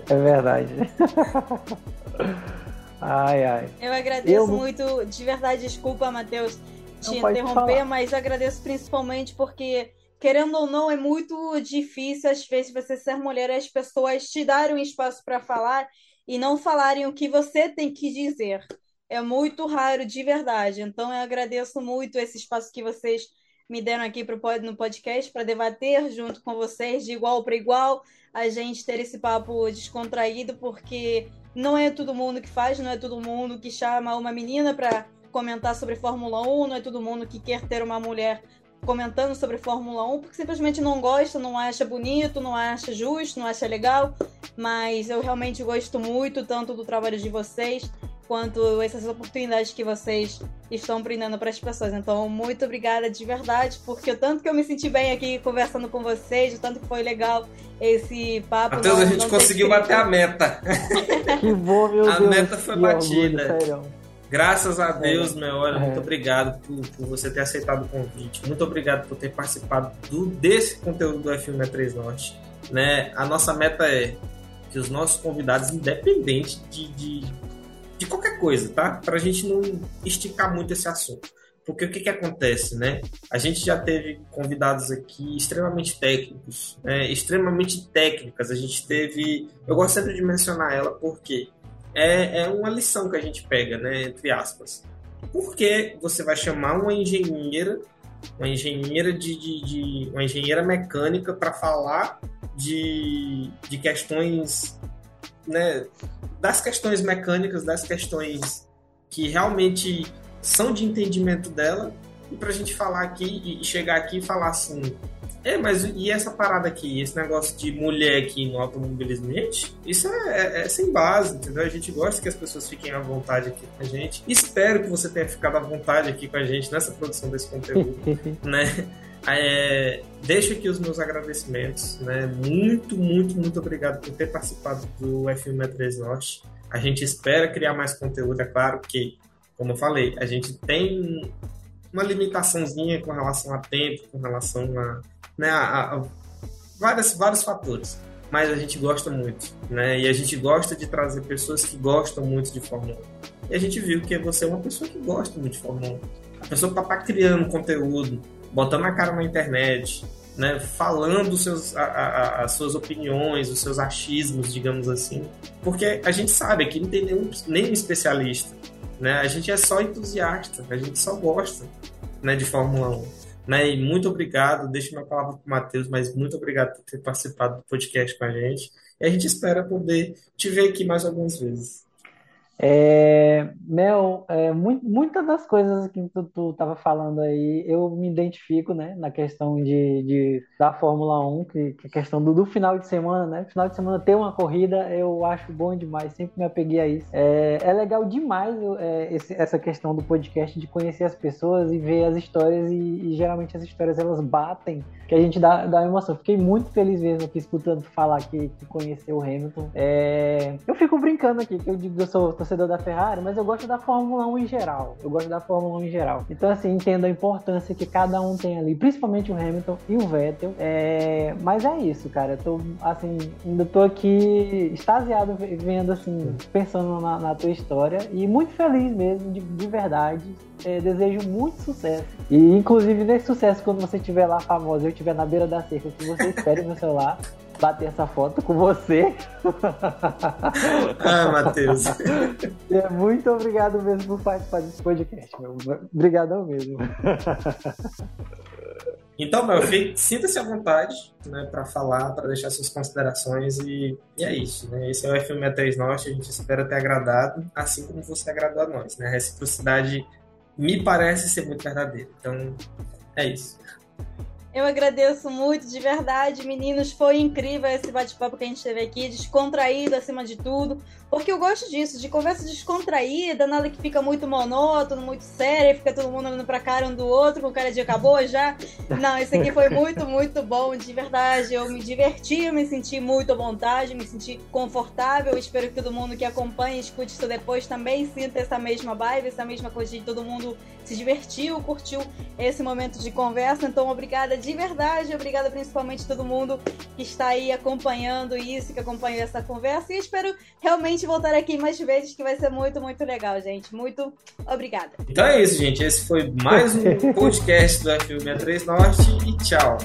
é verdade. ai, ai. Eu agradeço eu... muito, de verdade, desculpa, Matheus, te não interromper, mas agradeço principalmente porque querendo ou não, é muito difícil, às vezes, você ser mulher e as pessoas te darem um espaço para falar e não falarem o que você tem que dizer é muito raro de verdade. Então eu agradeço muito esse espaço que vocês me deram aqui pro, no podcast para debater junto com vocês de igual para igual, a gente ter esse papo descontraído, porque não é todo mundo que faz, não é todo mundo que chama uma menina para comentar sobre Fórmula 1, não é todo mundo que quer ter uma mulher comentando sobre Fórmula 1 porque simplesmente não gosta, não acha bonito, não acha justo, não acha legal. Mas eu realmente gosto muito tanto do trabalho de vocês quanto essas oportunidades que vocês estão brindando para as pessoas. Então, muito obrigada de verdade, porque o tanto que eu me senti bem aqui conversando com vocês, o tanto que foi legal esse papo. Matheus, a gente conseguiu bater a meta. que bom, meu a Deus. A meta foi batida. Graças a Deus, meu, olha, é. muito obrigado por, por, você ter aceitado o convite. Muito obrigado por ter participado do, desse conteúdo do F1 Norte. Né? A nossa meta é que os nossos convidados, independente de, de, de qualquer coisa, tá? Para a gente não esticar muito esse assunto. Porque o que, que acontece, né? A gente já teve convidados aqui extremamente técnicos, né? extremamente técnicas. A gente teve. Eu gosto sempre de mencionar ela porque é, é uma lição que a gente pega, né? Entre aspas. Por que você vai chamar uma engenheira, uma engenheira de, de, de uma engenheira mecânica para falar de, de questões, né? Das questões mecânicas, das questões que realmente são de entendimento dela, e para a gente falar aqui e chegar aqui e falar assim: é, mas e essa parada aqui, esse negócio de mulher aqui no automobilismo, gente, isso é, é, é, sem base, entendeu? A gente gosta que as pessoas fiquem à vontade aqui com a gente. Espero que você tenha ficado à vontade aqui com a gente nessa produção desse conteúdo, né? É, deixo aqui os meus agradecimentos, né? Muito, muito, muito obrigado por ter participado do F1 3 Norte. A gente espera criar mais conteúdo, é claro que, como eu falei, a gente tem uma limitaçãozinha com relação a tempo, com relação a né, a, a várias, vários fatores. Mas a gente gosta muito, né? E a gente gosta de trazer pessoas que gostam muito de Fórmula 1. E a gente viu que você é uma pessoa que gosta muito de Fórmula 1. A pessoa que está criando conteúdo, botando a cara na internet, né, falando seus, a, a, as suas opiniões, os seus achismos, digamos assim. Porque a gente sabe que não tem nenhum, nenhum especialista. Né? A gente é só entusiasta, a gente só gosta né, de Fórmula 1. Né? E muito obrigado, deixo minha palavra para o Matheus, mas muito obrigado por ter participado do podcast com a gente. E a gente espera poder te ver aqui mais algumas vezes. É, Mel, é, muitas das coisas que tu, tu tava falando aí, eu me identifico, né, na questão de, de da Fórmula 1, que, que a questão do, do, final de semana, né, final de semana ter uma corrida, eu acho bom demais, sempre me apeguei a isso. É, é legal demais é, esse, essa questão do podcast de conhecer as pessoas e ver as histórias e, e geralmente as histórias elas batem, que a gente dá, dá emoção. Fiquei muito feliz mesmo aqui escutando falar que, que conheceu o Hamilton. É, eu fico brincando aqui, que eu digo que eu sou torcedor da Ferrari, mas eu gosto da Fórmula 1 em geral. Eu gosto da Fórmula 1 em geral. Então, assim, entendo a importância que cada um tem ali, principalmente o Hamilton e o Vettel. É... Mas é isso, cara. Eu tô, assim, ainda tô aqui extasiado vendo, assim, pensando na, na tua história e muito feliz mesmo, de, de verdade. É, desejo muito sucesso. E, inclusive, nesse sucesso, quando você estiver lá famosa, eu estiver na beira da cerca, que você espere no celular bater essa foto com você. ah, Matheus. É, muito obrigado mesmo por participar desse podcast. Meu. Obrigadão mesmo. Então, meu filho, sinta-se à vontade né, para falar, para deixar suas considerações e, e, é isso. Né? Esse é o FM3 Norte, a gente espera ter agradado, assim como você agradou a nós. Né? A reciprocidade me parece ser muito verdadeira. Então, é isso. Eu agradeço muito, de verdade, meninos. Foi incrível esse bate-papo que a gente teve aqui, descontraído acima de tudo. Porque eu gosto disso, de conversa descontraída, nada que fica muito monótono, muito sério, fica todo mundo olhando pra cara um do outro, com cara de acabou já. Não, esse aqui foi muito, muito bom, de verdade. Eu me diverti, eu me senti muito à vontade, me senti confortável. Espero que todo mundo que acompanha e escute isso depois também sinta essa mesma vibe, essa mesma coisa de todo mundo se divertiu, curtiu esse momento de conversa. Então, obrigada de verdade, obrigada principalmente a todo mundo que está aí acompanhando isso, que acompanhou essa conversa. E espero realmente voltar aqui mais vezes, que vai ser muito, muito legal, gente. Muito obrigada. Então é isso, gente. Esse foi mais um podcast do F1 63 Norte e tchau.